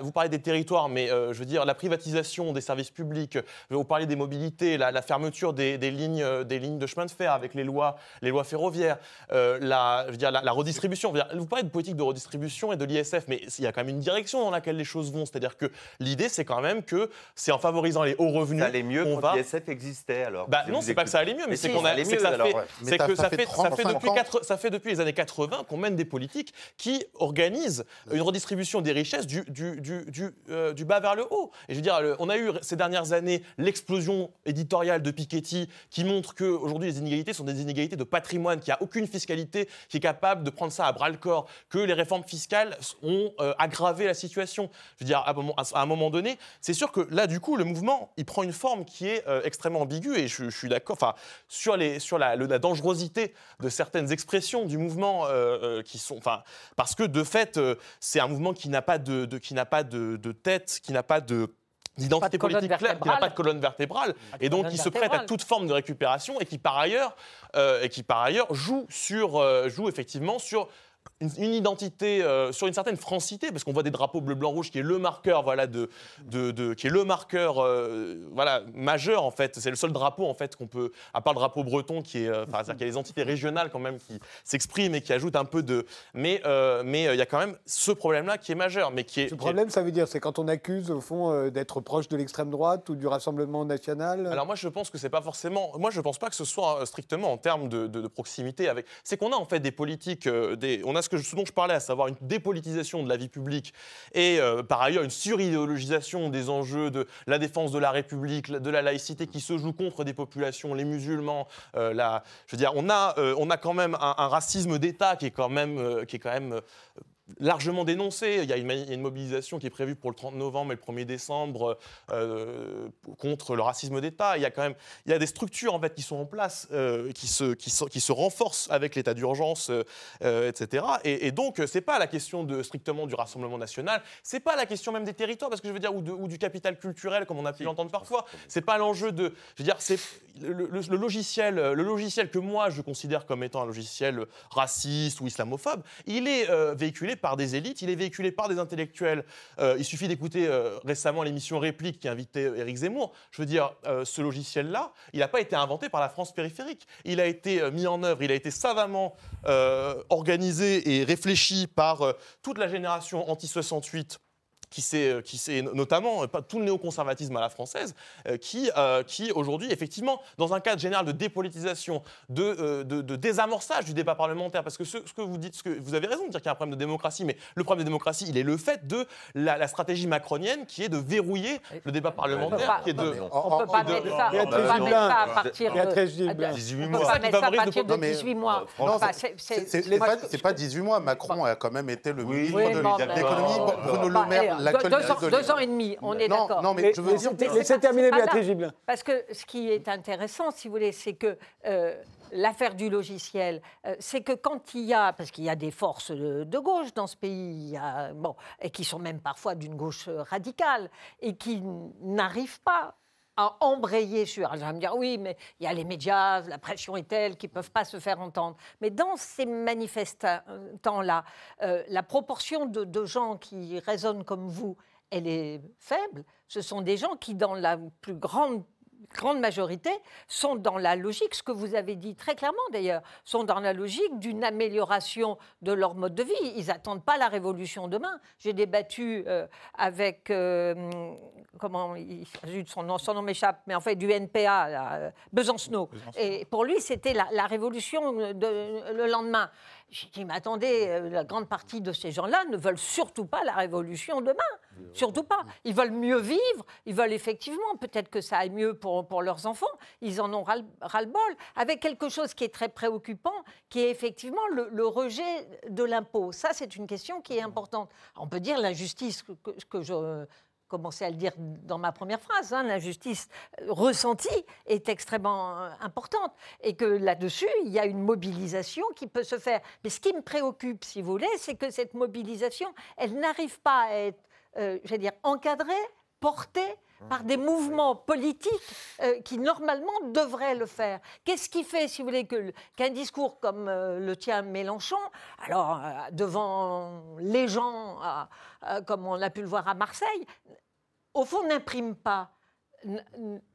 vous parlez des territoires, mais je veux dire, la privatisation des services publics, vous parlez des mobilités, la, la fermeture des, des lignes, euh, des lignes de chemin de fer avec les lois, les lois ferroviaires, euh, la, je veux dire, la, la redistribution. Dire, vous parlez de politique de redistribution et de l'ISF, mais il y a quand même une direction dans laquelle les choses vont. C'est-à-dire que l'idée, c'est quand même que c'est en favorisant les hauts revenus Ça allait mieux qu'on quand va l'ISF existait alors. bah, non, c'est pas que ça allait mieux, mais, c'est qu'on a, c'est que ça alors, fait, ouais. Mais c'est ça- que ça ça fait fait, 30, ça fait 35 depuis ans. quatre- ça fait depuis les années 80 qu'on mène des politiques qui organisent une redistribution des richesses du, du, du, du, euh, du bas vers le haut. Et je veux dire, on a eu ces dernières années l'explosion éditoriale de Piketty qui montre qu'aujourd'hui les inégalités sont des inégalités de patrimoine, qu'il n'y a aucune fiscalité qui est capable de prendre ça à bras le corps, que les réformes fiscales ont euh, aggravé la situation. Je veux dire, à un moment, donné, c'est sûr que là, du coup, le mouvement, il prend une forme qui est euh, extrêmement ambiguë et je, suis d'accord, enfin, sur, les, sur la, dangerosité de certaines expressions du mouvement euh, qui sont, parce que de fait, c'est un mouvement qui n'a pas de, qui n'a pas de tête, qui n'a pas de d'identité politique claire, qui n'a pas de colonne vertébrale, et donc qui se prête à toute forme de récupération et qui par ailleurs, euh, et qui par ailleurs joue sur, euh, joue effectivement sur une, une identité, euh, sur une certaine francité, parce qu'on voit des drapeaux bleu, blanc, rouge, qui est le marqueur, voilà, de, de, de- qui est le marqueur, euh, voilà, majeur en fait. C'est le seul drapeau en fait qu'on peut, à part le drapeau breton, qui est, euh, enfin, c'est-à-dire qu'il y a des entités régionales quand même qui s'expriment et qui ajoutent un peu de, mais, mais il y a quand même ce problème-là qui est majeur, mais qui est. Est- problème, ça veut dire, c'est quand on accuse, au fond, d'être proche de l'extrême droite ou du Rassemblement national? Alors moi je pense que c'est pas forcément. Moi je pense pas que ce soit strictement en termes de, de- de proximité avec. C'est qu'on a en fait des politiques, des... on a ce, que, ce dont je parlais, à savoir une dépolitisation de la vie publique et euh, par ailleurs une suridéologisation des enjeux de la défense de la République, de la laïcité qui se joue contre des populations, les musulmans. euh. Je veux dire, on a, euh, on a quand même un, un racisme d'État qui est quand même, qui est quand même largement dénoncé. Il y, a une, il y a une mobilisation qui est prévue pour le 30 novembre et le 1er décembre euh, contre le racisme d'État. Il y a quand même il y a des structures en fait qui sont en place, euh, qui, se, qui, se, qui se renforcent avec l'état d'urgence, euh, etc. Et, et donc c'est pas la question de strictement du Rassemblement national, c'est pas la question même des territoires parce que je veux dire ou, de- ou du capital culturel comme on a pu l'entendre parfois. C'est pas l'enjeu de, je veux dire, c'est le, le- le logiciel, le logiciel que moi je considère comme étant un logiciel raciste ou islamophobe, il est euh, par des élites, il est véhiculé par des intellectuels. Euh, il suffit d'écouter euh, récemment l'émission Réplique qui invitait Éric Zemmour. Je veux dire, euh, ce logiciel-là, il n'a pas été inventé par la France périphérique. Il a été euh, mis en œuvre, il a été savamment euh, organisé et réfléchi par euh, toute la génération anti-68 qui s'est, euh, qui s'est notamment euh, pas tout le néoconservatisme à la française, euh, qui, euh, qui aujourd'hui, effectivement, dans un cadre général de dépolitisation, de, euh, de, de désamorçage du débat parlementaire, parce que ce, ce que vous dites, ce que, vous avez raison de dire qu'il y a un problème de démocratie, mais le problème de démocratie, il est le fait de la, la stratégie macronienne qui est de verrouiller le débat parlementaire, qui est de... On ne peut pas mettre ça, on peut Béatrice pas mettre Gibelin. ça à partir de... Béatrice Gibelin. On 18 peut mois. pas mettre ça à partir de Non, mais- 18 mois. C'est- pas, je- c'est pas 18 mois. Macron a quand même été le ministre de l'économie. Bruno Le Maire, deux, ans, de deux l'économie. ans et demi, on est d'accord. non, mais je veux Mais- dire. Laissez terminer. Béatrice Gibelin. Parce que ce qui est intéressant, si vous voulez, c'est que euh, l'affaire du logiciel, euh, c'est que quand il y a, parce qu'il y a des forces de, de gauche dans ce pays, il y a, bon, et qui sont même parfois d'une gauche radicale, et qui n'arrivent pas à embrayer sur. Alors, je vais me dire, oui, mais il y a les médias, la pression est telle qu'ils ne peuvent pas se faire entendre. Mais dans ces manifestants-là, euh, la proportion de, de gens qui raisonnent comme vous, elle est faible. Ce sont des gens qui, dans la plus grande grande majorité sont dans la logique, ce que vous avez dit très clairement d'ailleurs, sont dans la logique d'une amélioration de leur mode de vie. Ils n'attendent pas la révolution demain. J'ai débattu euh, avec, euh, comment, il, son nom, son nom m'échappe, mais en fait du NPA, là, Besancenot. Et pour lui, c'était la, la révolution de- le lendemain. J'ai dit, mais attendez, euh, la grande partie de ces gens-là ne veulent surtout pas la révolution demain. Surtout pas. Ils veulent mieux vivre, ils veulent effectivement, peut-être que ça aille mieux pour, pour leurs enfants, ils en ont ras le- ras-le-bol, avec quelque chose qui est très préoccupant, qui est effectivement le, le rejet de l'impôt. Ça, c'est une question qui est importante. On peut dire l'injustice que, que- je commençais à le dire dans ma première phrase, hein, l'injustice ressentie est extrêmement euh, importante et que là-dessus, il y a une mobilisation qui peut se faire. Mais ce qui me préoccupe, si vous voulez, c'est que cette mobilisation, elle n'arrive pas à être, euh, j'allais dire, encadrée, portée par des mouvements politiques euh, qui normalement devraient le faire. Qu'est-ce qui fait, si vous voulez, que qu'un discours comme euh, le tien, Mélenchon, alors euh, devant les gens, comme on a pu le voir à Marseille, au fond n'imprime pas,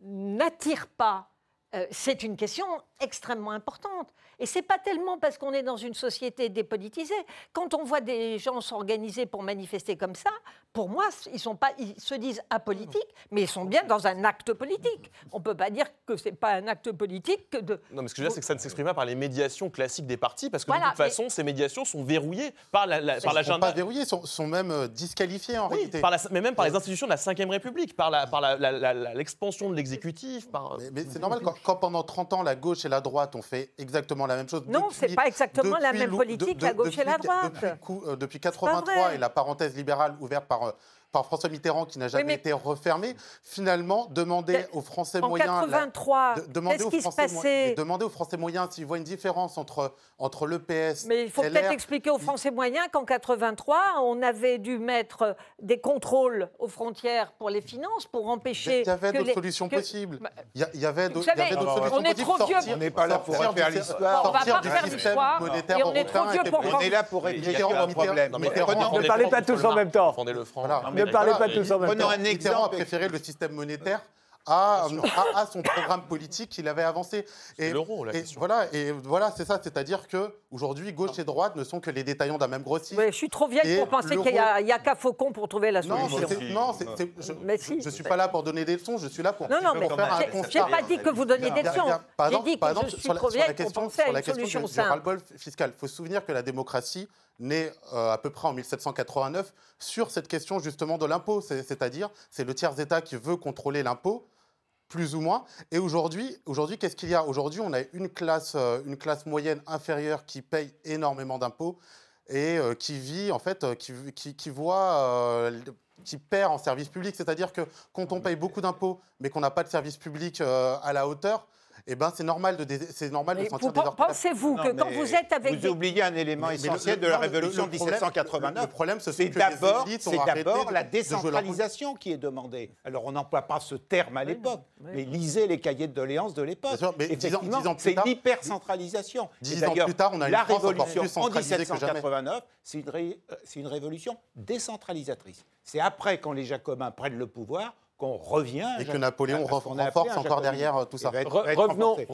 n'attire pas. C'est une question extrêmement importante. Et c'est pas tellement parce qu'on est dans une société dépolitisée. Quand on voit des gens s'organiser pour manifester comme ça, pour moi, ils, sont pas, ils se disent apolitiques, mais ils sont bien dans un acte politique. On ne peut pas dire que ce n'est pas un acte politique que de... Non, mais ce que je veux dire, c'est que ça ne s'exprime pas par les médiations classiques des partis, parce que de toute façon, ces médiations sont verrouillées par l'agenda. La, la, sont pas verrouillées, sont, sont même euh, disqualifiées en réalité. Par la, mais même par les institutions de la Ve République, par l'expansion de l'exécutif. Par... Mais, mais c'est normal, quand, quand, pendant 30 ans, la gauche et la droite ont fait exactement la même chose. Non, c'est pas exactement la même politique, de, la gauche depuis, et la droite. Depuis, euh, depuis 83 et la parenthèse libérale ouverte par euh, par François Mitterrand qui n'a jamais oui, été refermé, finalement demander aux Français en moyens. 83, de, demander, aux qui Français se passait demander aux Français moyens s'ils voient une différence entre, entre le PS. Mais il faut peut-être expliquer aux Français moyens qu'en 83, on avait dû mettre des contrôles aux frontières pour les finances pour empêcher. Il y avait d'autres les... solutions que... possibles. Il y, avait d'autres solutions on est trop vieux. on n'est pas là pour refaire l'histoire. On va pas refaire l'histoire. Et on est trop vieux pour. On est là pour réfléchir au problème. Ne parlez pas tous en même temps. Ne parlez pas tous en même temps. Un exemple. a préféré le système monétaire à, à, à, son programme politique qu'il avait avancé. Et l'euro, la et question. Voilà, et voilà, c'est ça. C'est-à-dire que aujourd'hui, gauche et droite ne sont que les détaillants d'un même grossiste. Oui, je suis trop vieille pour penser qu'il n'y a, a qu'à Faucon pour trouver la non, solution. Non, c'est, c'est, je ne suis pas là pour donner des leçons, je suis là pour, non, non, pour mais faire un constat. Je n'ai pas dit que vous donniez des leçons. J'ai dit que je suis sur la, trop vieille sur la question, pour penser à une solution du simple. ras-le-bol fiscal, il faut se souvenir que la démocratie naît euh, à peu près en 1789 sur cette question justement de l'impôt, c'est-à-dire c'est le tiers État qui veut contrôler l'impôt plus ou moins. Et aujourd'hui, aujourd'hui qu'est-ce qu'il y a? Aujourd'hui, on a une classe, euh, une classe moyenne inférieure qui paye énormément d'impôts et euh, qui vit, en fait, qui, voit, qui perd en service public. C'est-à-dire que quand on paye beaucoup d'impôts, mais qu'on n'a pas de service public à la hauteur, eh ben, c'est normal de, dé- c'est normal de sentir des Pensez-vous que quand vous êtes avec Vous des... oubliez un élément Mais- mais essentiel le- de la révolution de problème- 1789. le problème, ce sont c'est d'abord, c'est d'abord la décentralisation qui est demandée. Alors on n'emploie pas ce terme à l'époque, mais lisez les cahiers de doléances de l'époque. Effectivement, c'est l'hypercentralisation. dix ans d'ailleurs, plus tard, on a une la révolution plus en centralisée que jamais. 1789, c'est une, ré- euh, c'est une révolution décentralisatrice. C'est après, quand les Jacobins prennent le pouvoir, qu'on revient. Et que Napoléon renforce encore derrière, euh, tout ça. Être- Re- revenons- en Et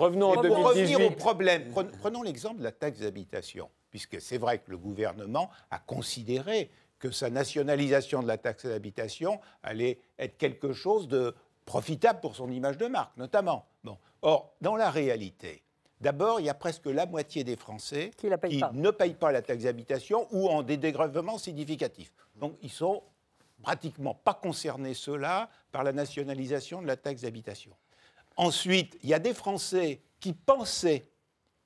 pour revenir 2018. au problème, prenons, prenons l'exemple de la taxe d'habitation, puisque c'est vrai que le gouvernement a considéré que sa nationalisation de la taxe d'habitation allait être quelque chose de profitable pour son image de marque, notamment. Bon. Or, dans la réalité, d'abord, il y a presque la moitié des Français Qui ne payent pas la taxe d'habitation ou en des dégrèvements significatifs. Donc, ils sont pratiquement pas concernés, ceux-là, par la nationalisation de la taxe d'habitation. Ensuite, il y a des Français qui pensaient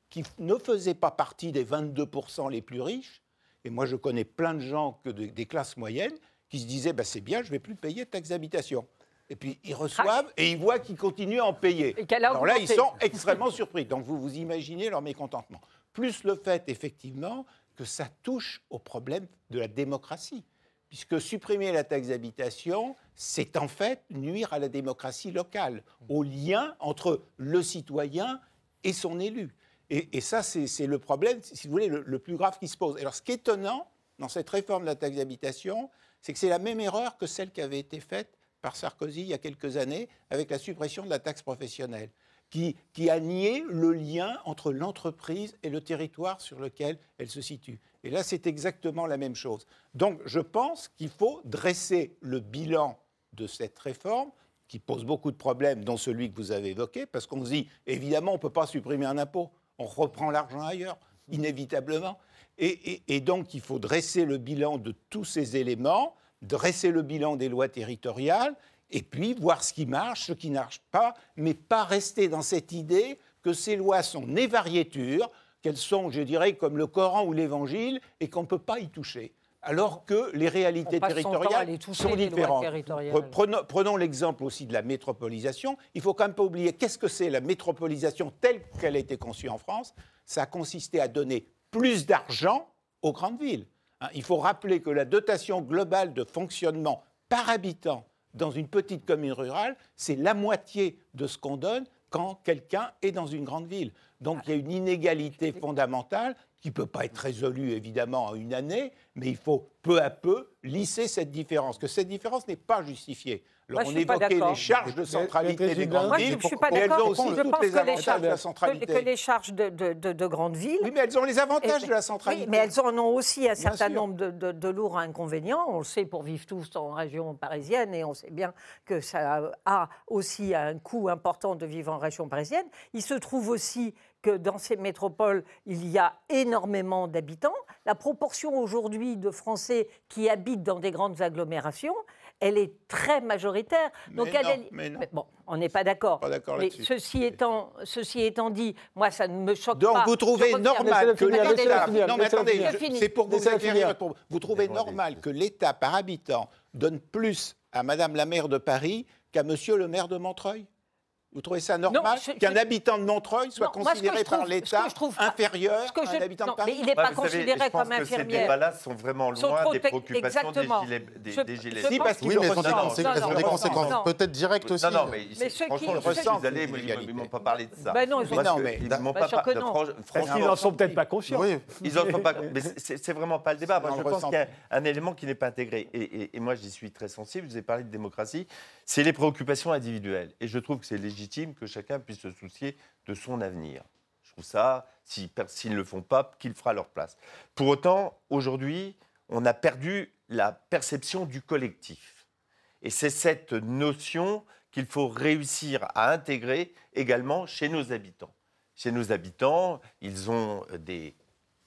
qui ne faisaient pas partie des 22% les plus riches, et moi je connais plein de gens que de- des classes moyennes qui se disaient bah, c'est bien, je ne vais plus payer de taxe d'habitation. Et puis ils reçoivent et ils voient qu'ils continuent à en payer. Et Alors là, ils sont extrêmement surpris. Donc vous vous imaginez leur mécontentement. Plus le fait, effectivement, que ça touche au problème de la démocratie. Puisque supprimer la taxe d'habitation, c'est en fait nuire à la démocratie locale, au lien entre le citoyen et son élu. Et, ça, c'est le problème, si vous voulez, le, plus grave qui se pose. Alors, ce qui est étonnant dans cette réforme de la taxe d'habitation, c'est que c'est la même erreur que celle qui avait été faite par Sarkozy il y a quelques années avec la suppression de la taxe professionnelle, qui a nié le lien entre l'entreprise et le territoire sur lequel elle se situe. Et là, c'est exactement la même chose. Donc, je pense qu'il faut dresser le bilan de cette réforme qui pose beaucoup de problèmes, dont celui que vous avez évoqué, parce qu'on se dit, évidemment, on ne peut pas supprimer un impôt, on reprend l'argent ailleurs, inévitablement. Et, donc, il faut dresser le bilan de tous ces éléments, dresser le bilan des lois territoriales, et puis voir ce qui marche, ce qui ne marche pas, mais pas rester dans cette idée que ces lois sont nées variétures, qu'elles sont, je dirais, comme le Coran ou l'Évangile, et qu'on ne peut pas y toucher. Alors que les réalités territoriales les toucher, sont différentes. territoriales. Pre- Prenons, prenons l'exemple aussi de la métropolisation. Il faut quand même pas oublier qu'est-ce que c'est la métropolisation telle qu'elle a été conçue en France? Ça a consisté à donner plus d'argent aux grandes villes. Hein, il faut rappeler que la dotation globale de fonctionnement par habitant dans une petite commune rurale, c'est la moitié de ce qu'on donne quand quelqu'un est dans une grande ville. Donc il y a une inégalité fondamentale qui ne peut pas être résolu évidemment en une année, mais il faut peu à peu lisser cette différence, que cette différence n'est pas justifiée. Alors, on suis pas évoquait d'accord. les charges de centralité des grandes Moi, villes, je ne suis pas d'accord. Je tous pense les que les avantages charges, de la centralité. que les charges de, de- de- de grandes villes. Oui, mais elles ont les avantages Et- de la centralité. Oui, mais elles en ont aussi un certain sûr. nombre de, de- de lourds inconvénients. On le sait pour vivre tous en région parisienne et on sait bien que ça a aussi un coût important de vivre en région parisienne. Il se trouve aussi que dans ces métropoles, il y a énormément d'habitants. La proportion aujourd'hui de Français qui habitent dans des grandes agglomérations, elle est très majoritaire. Mais elle non, est- mais non. bon, on n'est pas d'accord. d'accord Mais ceci étant, ceci étant dit, moi, ça ne me choque Donc pas. vous Je trouvez normal que l'État... Non mais attendez, c'est pour vous. Vous trouvez normal que l'État par habitant donne plus à Madame la maire de Paris qu'à Monsieur le maire de Montreuil? Vous trouvez ça normal qu'un habitant de Montreuil soit Non, considéré par l'État que je trouve- inférieur à un habitant non, de Paris mais il n'est pas savez, considéré je pense comme que Ces débats-là sont vraiment loin des préoccupations exactement. des gilets, des, Je- gilets parce qu'ils Oui, mais elles ont des conséquences- des Non, peut-être directes aussi. Non, non, mais, Mais ceux qui- franchement, des mais ils ne m'ont pas parlé de ça. Ben non, ils ils Bah, m'ont bien pas sûr par- que de- non. franch- Parce franchement, qu'ils n'en sont peut-être pas conscients. Ils en sont pas. Mais c'est c'est vraiment pas le débat. Je pense qu'il y a un élément qui n'est pas intégré. Et moi, j'y suis très sensible. Je vous ai parlé de démocratie. C'est les préoccupations individuelles. Et je trouve que c'est légitime que chacun puisse se soucier de son avenir. Je trouve ça, si s'ils ne le font pas, qu'il fera leur place. Pour autant, aujourd'hui, on a perdu la perception du collectif. Et c'est cette notion qu'il faut réussir à intégrer également chez nos habitants. Chez nos habitants, ils ont euh, des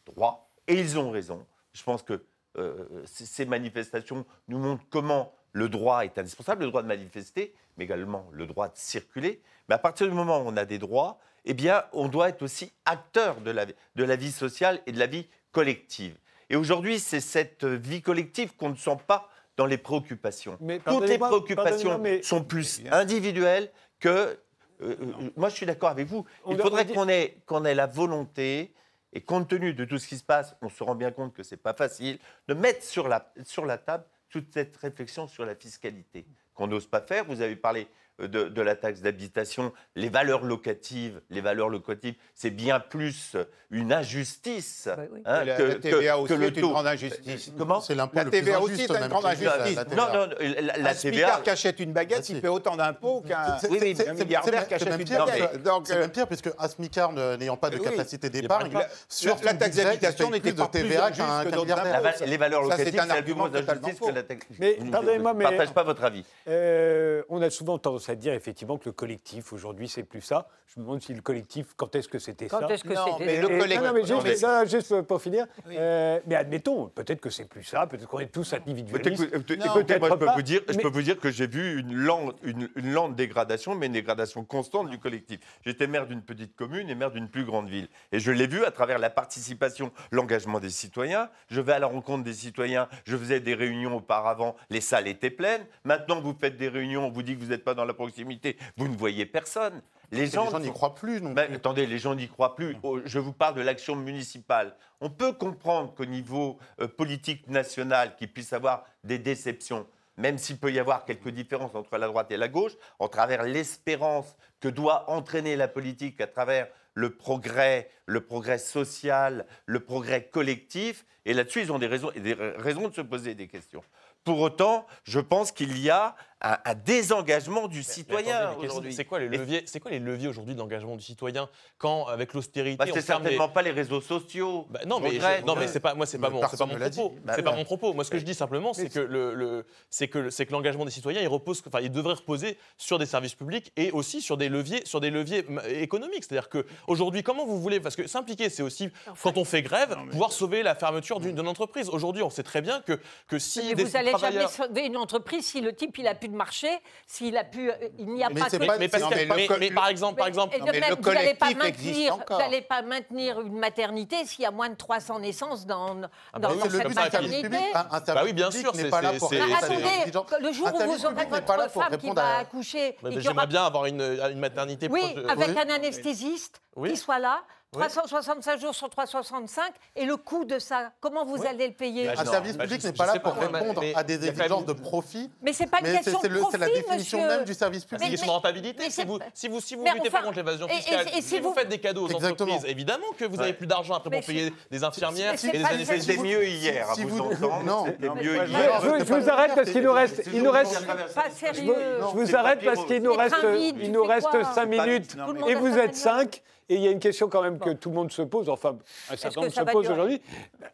droits et ils ont raison. Je pense que euh, ces manifestations nous montrent comment le droit est indispensable, le droit de manifester, mais également le droit de circuler. Mais à partir du moment où on a des droits, eh bien, on doit être aussi acteur de la, de la vie sociale et de la vie collective. Et aujourd'hui, c'est cette vie collective qu'on ne sent pas dans les préoccupations. Mais Toutes les préoccupations mais- sont plus individuelles que... euh, euh, moi, je suis d'accord avec vous. Il faudrait qu'on ait, qu'on ait la volonté, et compte tenu de tout ce qui se passe, on se rend bien compte que ce n'est pas facile, de mettre sur la, sur la table toute cette réflexion sur la fiscalité qu'on n'ose pas faire. Vous avez parlé de, de la taxe d'habitation, les valeurs locatives. Les valeurs locatives, c'est bien plus une injustice Bah oui. hein, la- que, la TVA que- aussi que le est une taux. grande injustice. Comment C'est l'impôt La le plus TVA aussi est une grande injustice. la Non, TVA. non, la, la un TVA. smicard qui achète une baguette, Ah, si. il paie autant d'impôts qu'un Oui, un milliardaire qui achète une pire, baguette. C'est euh, même pire, puisque un smicard ne- n'ayant pas de capacité d'épargne, La- sur la taxe d'habitation n'était plus pas TVA injuste qu'un milliardaire. La les valeurs c'est locatives, un c'est la plus argument grosse totalement injustice que la taxe. Mais Je ne pardonnez-moi, mais- partage pas votre avis. Euh, on a souvent tendance à dire effectivement que le collectif aujourd'hui c'est plus ça. Je me demande si le collectif, quand est-ce que c'était ça Quand est-ce que Non, c'était mais le collectif- non, non, mais non, juste, mais- là, juste pour finir. Euh, mais admettons, peut-être que c'est plus ça, peut-être qu'on est tous individualistes. que- écoutez, Non, moi, je peut-être peux, pas, vous dire, je peux vous dire que j'ai vu une lente, une, une lente dégradation, mais une dégradation constante du collectif. J'étais maire d'une petite commune et maire d'une plus grande ville. Et je l'ai vu à travers la participation, l'engagement des citoyens. Je vais à la rencontre des citoyens. Je faisais des réunions auparavant, les salles étaient pleines. Maintenant, vous faites des réunions, on vous dit que vous n'êtes pas dans la proximité, vous ne voyez personne. Les gens, n'y sont- croient plus non ben, plus. attendez, les gens n'y croient plus. Oh, Je vous parle de l'action municipale. On peut comprendre qu'au niveau euh, politique national, qu'il puisse avoir des déceptions, même s'il peut y avoir quelques différences entre la droite et la gauche, en travers l'espérance que doit entraîner la politique à travers le progrès, le progrès social, le progrès collectif. Et là-dessus, ils ont des raisons, des raisons de se poser des questions. Pour autant, je pense qu'il y a un, un désengagement du Mais citoyen aujourd'hui. C'est quoi les leviers C'est quoi les leviers aujourd'hui de l'engagement du citoyen quand avec l'austérité Bah, on c'est ferme les- certainement pas les réseaux sociaux. Bah, non, mais, je- non, mais c'est pas moi, c'est pas mon, c'est pas mon propos. Bah, c'est pas ouais. mon propos. Moi, ce que je dis simplement, c'est que le, le- c'est que c'est que l'engagement des citoyens, il repose, enfin, il devrait reposer sur des services publics et aussi sur des leviers, sur des leviers économiques. C'est-à-dire que aujourd'hui, comment vous voulez, parce que s'impliquer, c'est aussi quand on fait grève, pouvoir sauver la fermeture d'une d'une entreprise. Aujourd'hui, on sait très bien que que si Mais des vous n'allez jamais sauver une entreprise si le type il a plus de marché, s'il a plus, euh, il n'y a Mais pas de pas- mais, parce Non, que- mais mais- par exemple, par exemple, de Non, mais même, le vous n'allez pas maintenir, encore. vous n'allez pas maintenir une maternité s'il y a moins de 300 naissances dans, dans, bah dans oui, cette maternité. public. Un, un service Bah oui, bien sûr, n'est c'est- pas là pour attendez, que le jour où vous aurez votre pour femme qui répondre va à- accoucher, j'aimerais bien avoir une, une maternité oui, de- avec un anesthésiste qui soit là, 365 jours sur 365 et le coût de ça, comment vous allez le payer Un service public n'est pas là pour répondre à des exigences de profit. Mais c'est pas une question de profit, C'est la définition même du service C'est public. une question de rentabilité. Si c'est- vous, si vous, si vous Mais luttez pas contre l'évasion fiscale, et si vous, faites des cadeaux aux entreprises, évidemment que vous avez plus d'argent après pour payer des infirmières c'est et des anesthésistes. C'était mieux hier, à Si vous entendre. non. Mieux hier. je- vous arrête parce qu'il nous reste, il nous reste, Pas je sérieux. vous, je vous arrête parce qu'il nous Les reste, trains vides, il nous reste quoi 5 minutes et vous êtes bagnole. 5 et il y a une question quand même que tout le monde se pose, enfin un certain nombre se pose aujourd'hui.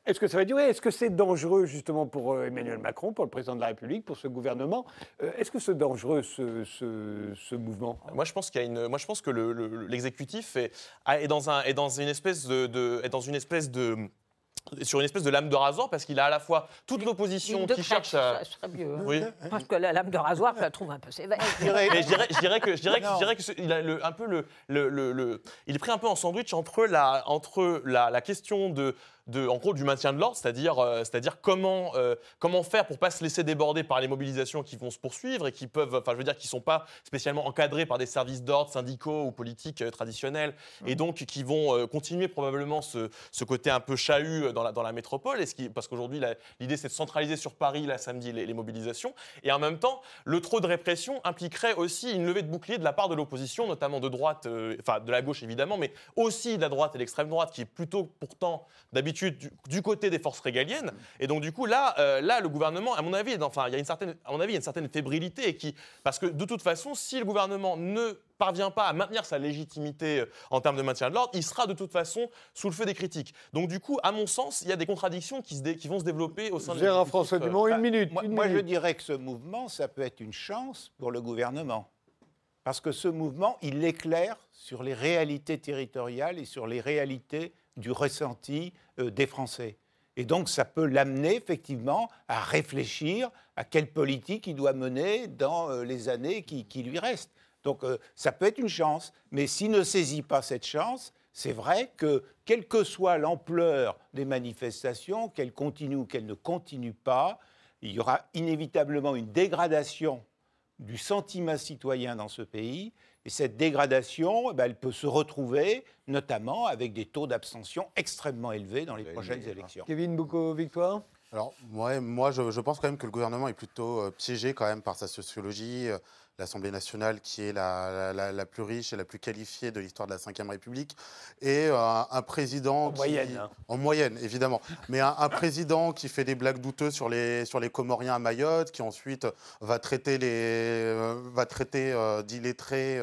Est-ce que ça va durer? Est-ce que c'est dangereux justement pour euh, Emmanuel Macron, pour le président de la République, pour ce gouvernement? Euh, Est-ce que c'est dangereux ce, ce- ce mouvement? Moi, je pense qu'il y a une. Moi, je pense que le- le- l'exécutif est, est dans un est dans une espèce de, de- est dans une espèce de sur une espèce de lame de rasoir parce qu'il a à la fois toute l'opposition qui cherche à. ça serait mieux. hein. Oui. Parce que la lame de rasoir, je la trouve un peu sévère. Mais je dirais, je dirais que, je dirais que, je Non. dirais que ce- il a le- un peu le, le- le- le- il est pris un peu en sandwich entre la, entre la, la question de, de, en gros, du maintien de l'ordre, c'est-à-dire, euh, c'est-à-dire comment, euh, comment faire pour pas se laisser déborder par les mobilisations qui vont se poursuivre et qui peuvent, enfin, je veux dire, qui sont pas spécialement encadrés par des services d'ordre syndicaux ou politiques euh, traditionnels et donc qui vont continuer probablement ce, ce côté un peu chahut dans la, dans la métropole. Et ce qui, parce qu'aujourd'hui, l'idée, c'est de centraliser sur Paris, là, samedi, les, les mobilisations. Et en même temps, le trop de répression impliquerait aussi une levée de bouclier de la part de l'opposition, notamment de droite, enfin de la gauche évidemment, mais aussi de la droite et l'extrême droite, qui est plutôt pourtant d'habitude du, du côté des forces régaliennes. Et donc du coup là, euh, là le gouvernement, à mon avis, enfin il y a une certaine, à mon avis, il y a une certaine fébrilité, qui, parce que de toute façon, si le gouvernement ne parvient pas à maintenir sa légitimité euh, en termes de maintien de l'ordre, il sera de toute façon sous le feu des critiques. Donc du coup, à mon sens, il y a des contradictions qui, se dé- qui vont se développer au sein de Gérard François euh, Dumont, une Bah, minute. Moi, une moi, je dirais que ce mouvement, ça peut être une chance pour le gouvernement. Parce que ce mouvement, il éclaire sur les réalités territoriales et sur les réalités du ressenti euh, des Français. Et donc, ça peut l'amener effectivement à réfléchir à quelle politique il doit mener dans euh, les années qui, lui restent. Donc, euh, ça peut être une chance. Mais s'il ne saisit pas cette chance, c'est vrai que, quelle que soit l'ampleur des manifestations, qu'elles continuent ou qu'elles ne continuent pas, il y aura inévitablement une dégradation du sentiment citoyen dans ce pays. Et cette dégradation, eh ben, elle peut se retrouver notamment avec des taux d'abstention extrêmement élevés dans les prochaines élections. Kevin Boucaud, victoire? Alors, ouais, moi, je, je pense quand même que le gouvernement est plutôt euh, piégé quand même par sa sociologie. Euh, L'Assemblée nationale, qui est la, la- la- la plus riche et la plus qualifiée de l'histoire de la Ve République, et euh, un président... En qui- moyenne, hein. En moyenne, évidemment. Mais un, un président qui fait des blagues douteuses sur les, sur les Comoriens à Mayotte, qui ensuite va traiter, les, euh, va traiter euh, d'illettrés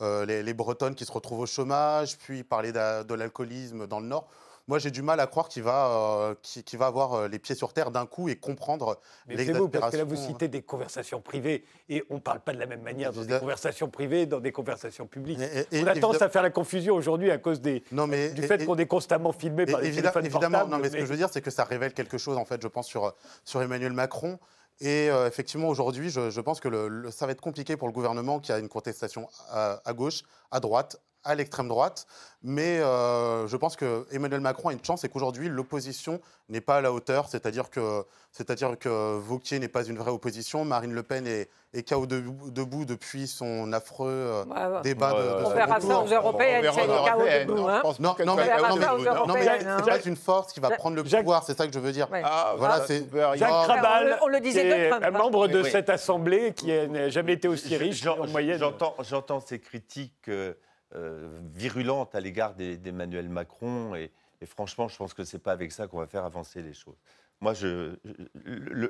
les, les Bretonnes qui se retrouvent au chômage, puis parler de l'alcoolisme dans le Nord. Moi, j'ai du mal à croire qu'il va, euh, va avoir euh, les pieds sur terre d'un coup et comprendre Mais c'est vous, parce que là, vous l'exaspération. citez des conversations privées et on ne parle pas de la même manière dans des conversations privées dans des conversations publiques. Et- et- on a tendance à faire la confusion aujourd'hui à cause des, Non, mais, du fait qu'on est constamment filmé par les évidemment, évidemment, non, mais ce que je veux dire, c'est que ça révèle quelque chose, en fait, je pense, sur, sur Emmanuel Macron. Et euh, effectivement, aujourd'hui, je, je pense que le- le- ça va être compliqué pour le gouvernement qui a une contestation à, à gauche, à droite, à l'extrême droite. Mais euh, je pense que Emmanuel Macron a une chance et qu'aujourd'hui, l'opposition n'est pas à la hauteur. C'est-à-dire que, c'est-à-dire que Vauquier n'est pas une vraie opposition. Marine Le Pen est, est KO debout, debout depuis son affreux euh, Ouais, ouais. débat de, de On second verra ça tour. aux européennes, verra c'est aux les chaos européennes, debout. non, hein. Non, mais, non, non. européennes, hein. c'est pas une force qui va prendre le Jacques- pouvoir, c'est ça que je veux dire. Ah, Voilà, voilà, c'est- Jacques Krabal, on le disait un hein. membre de cette assemblée qui n'a jamais été aussi riche en moyenne. J'entends, j'entends ces critiques euh, virulentes à l'égard d'Emmanuel Macron et, franchement, je pense que c'est pas avec ça qu'on va faire avancer les choses. Moi, le,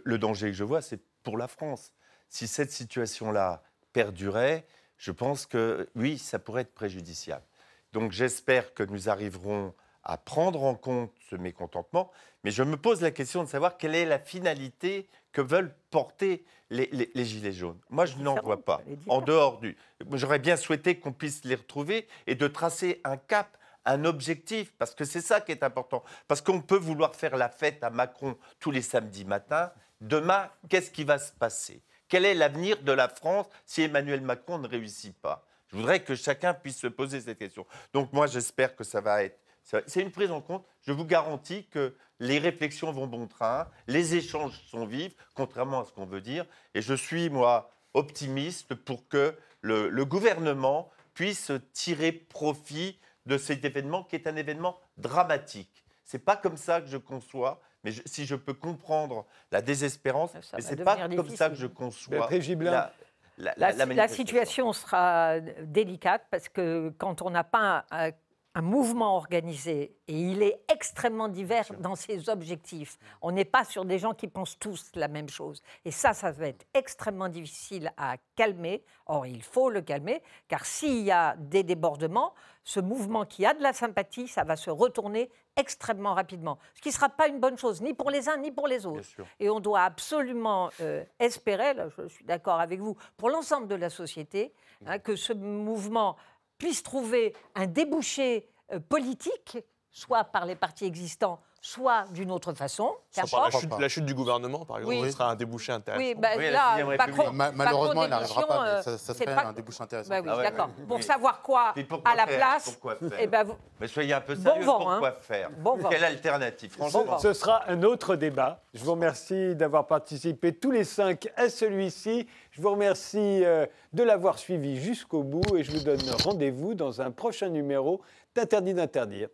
le danger que je vois, c'est pour la France. Si cette situation-là perdurait, je pense que oui, ça pourrait être préjudiciable. Donc j'espère que nous arriverons à prendre en compte ce mécontentement, mais je me pose la question de savoir quelle est la finalité que veulent porter les, les- les Gilets jaunes. Moi, je n'en vois pas. En dehors du... J'aurais bien souhaité qu'on puisse les retrouver et de tracer un cap, un objectif, parce que c'est ça qui est important. Parce qu'on peut vouloir faire la fête à Macron tous les samedis matins. Demain, qu'est-ce qui va se passer? Quel est l'avenir de la France si Emmanuel Macron ne réussit pas? Je voudrais que chacun puisse se poser cette question. Donc moi, j'espère que ça va être... C'est une prise en compte. Je vous garantis que les réflexions vont bon train, les échanges sont vifs, contrairement à ce qu'on veut dire. Et je suis, moi, optimiste pour que le, le gouvernement puisse tirer profit de cet événement qui est un événement dramatique. C'est pas comme ça que je conçois, mais je- si je peux comprendre la désespérance, Ça mais c'est pas comme ça que je conçois la, la- La, situation sera délicate parce que quand on n'a pas un, mouvement organisé, et il est extrêmement divers dans ses objectifs, on n'est pas sur des gens qui pensent tous la même chose. Et ça, ça va être extrêmement difficile à calmer. Or, il faut le calmer, car s'il y a des débordements, ce mouvement qui a de la sympathie, ça va se retourner extrêmement rapidement. Ce qui ne sera pas une bonne chose, ni pour les uns, ni pour les autres. Et on doit absolument euh, espérer, là, je suis d'accord avec vous, pour l'ensemble de la société, hein, que ce mouvement puisse trouver un débouché euh, politique, soit par les partis existants, soit d'une autre façon. Soit par la chute, la chute du gouvernement, par exemple, Oui. sera un débouché intéressant. Oui, bah, là, Macron, Ma- malheureusement, Macron il n'arrivera pas, mais ça, euh, ça c'est serait pas- un débouché intéressant. Bah oui, Ah ouais, d'accord. ouais. Pour Oui. savoir quoi Mais pourquoi à la faire place, Pourquoi faire vous- Mais soyez un peu Bon sérieux, vent, pourquoi hein. faire Bon vent. Quelle alternative Franchement, Ce sera un autre débat. Je vous remercie d'avoir participé tous les cinq à celui-ci. Je vous remercie euh, de l'avoir suivi jusqu'au bout et je vous donne rendez-vous dans un prochain numéro d'Interdit d'interdire.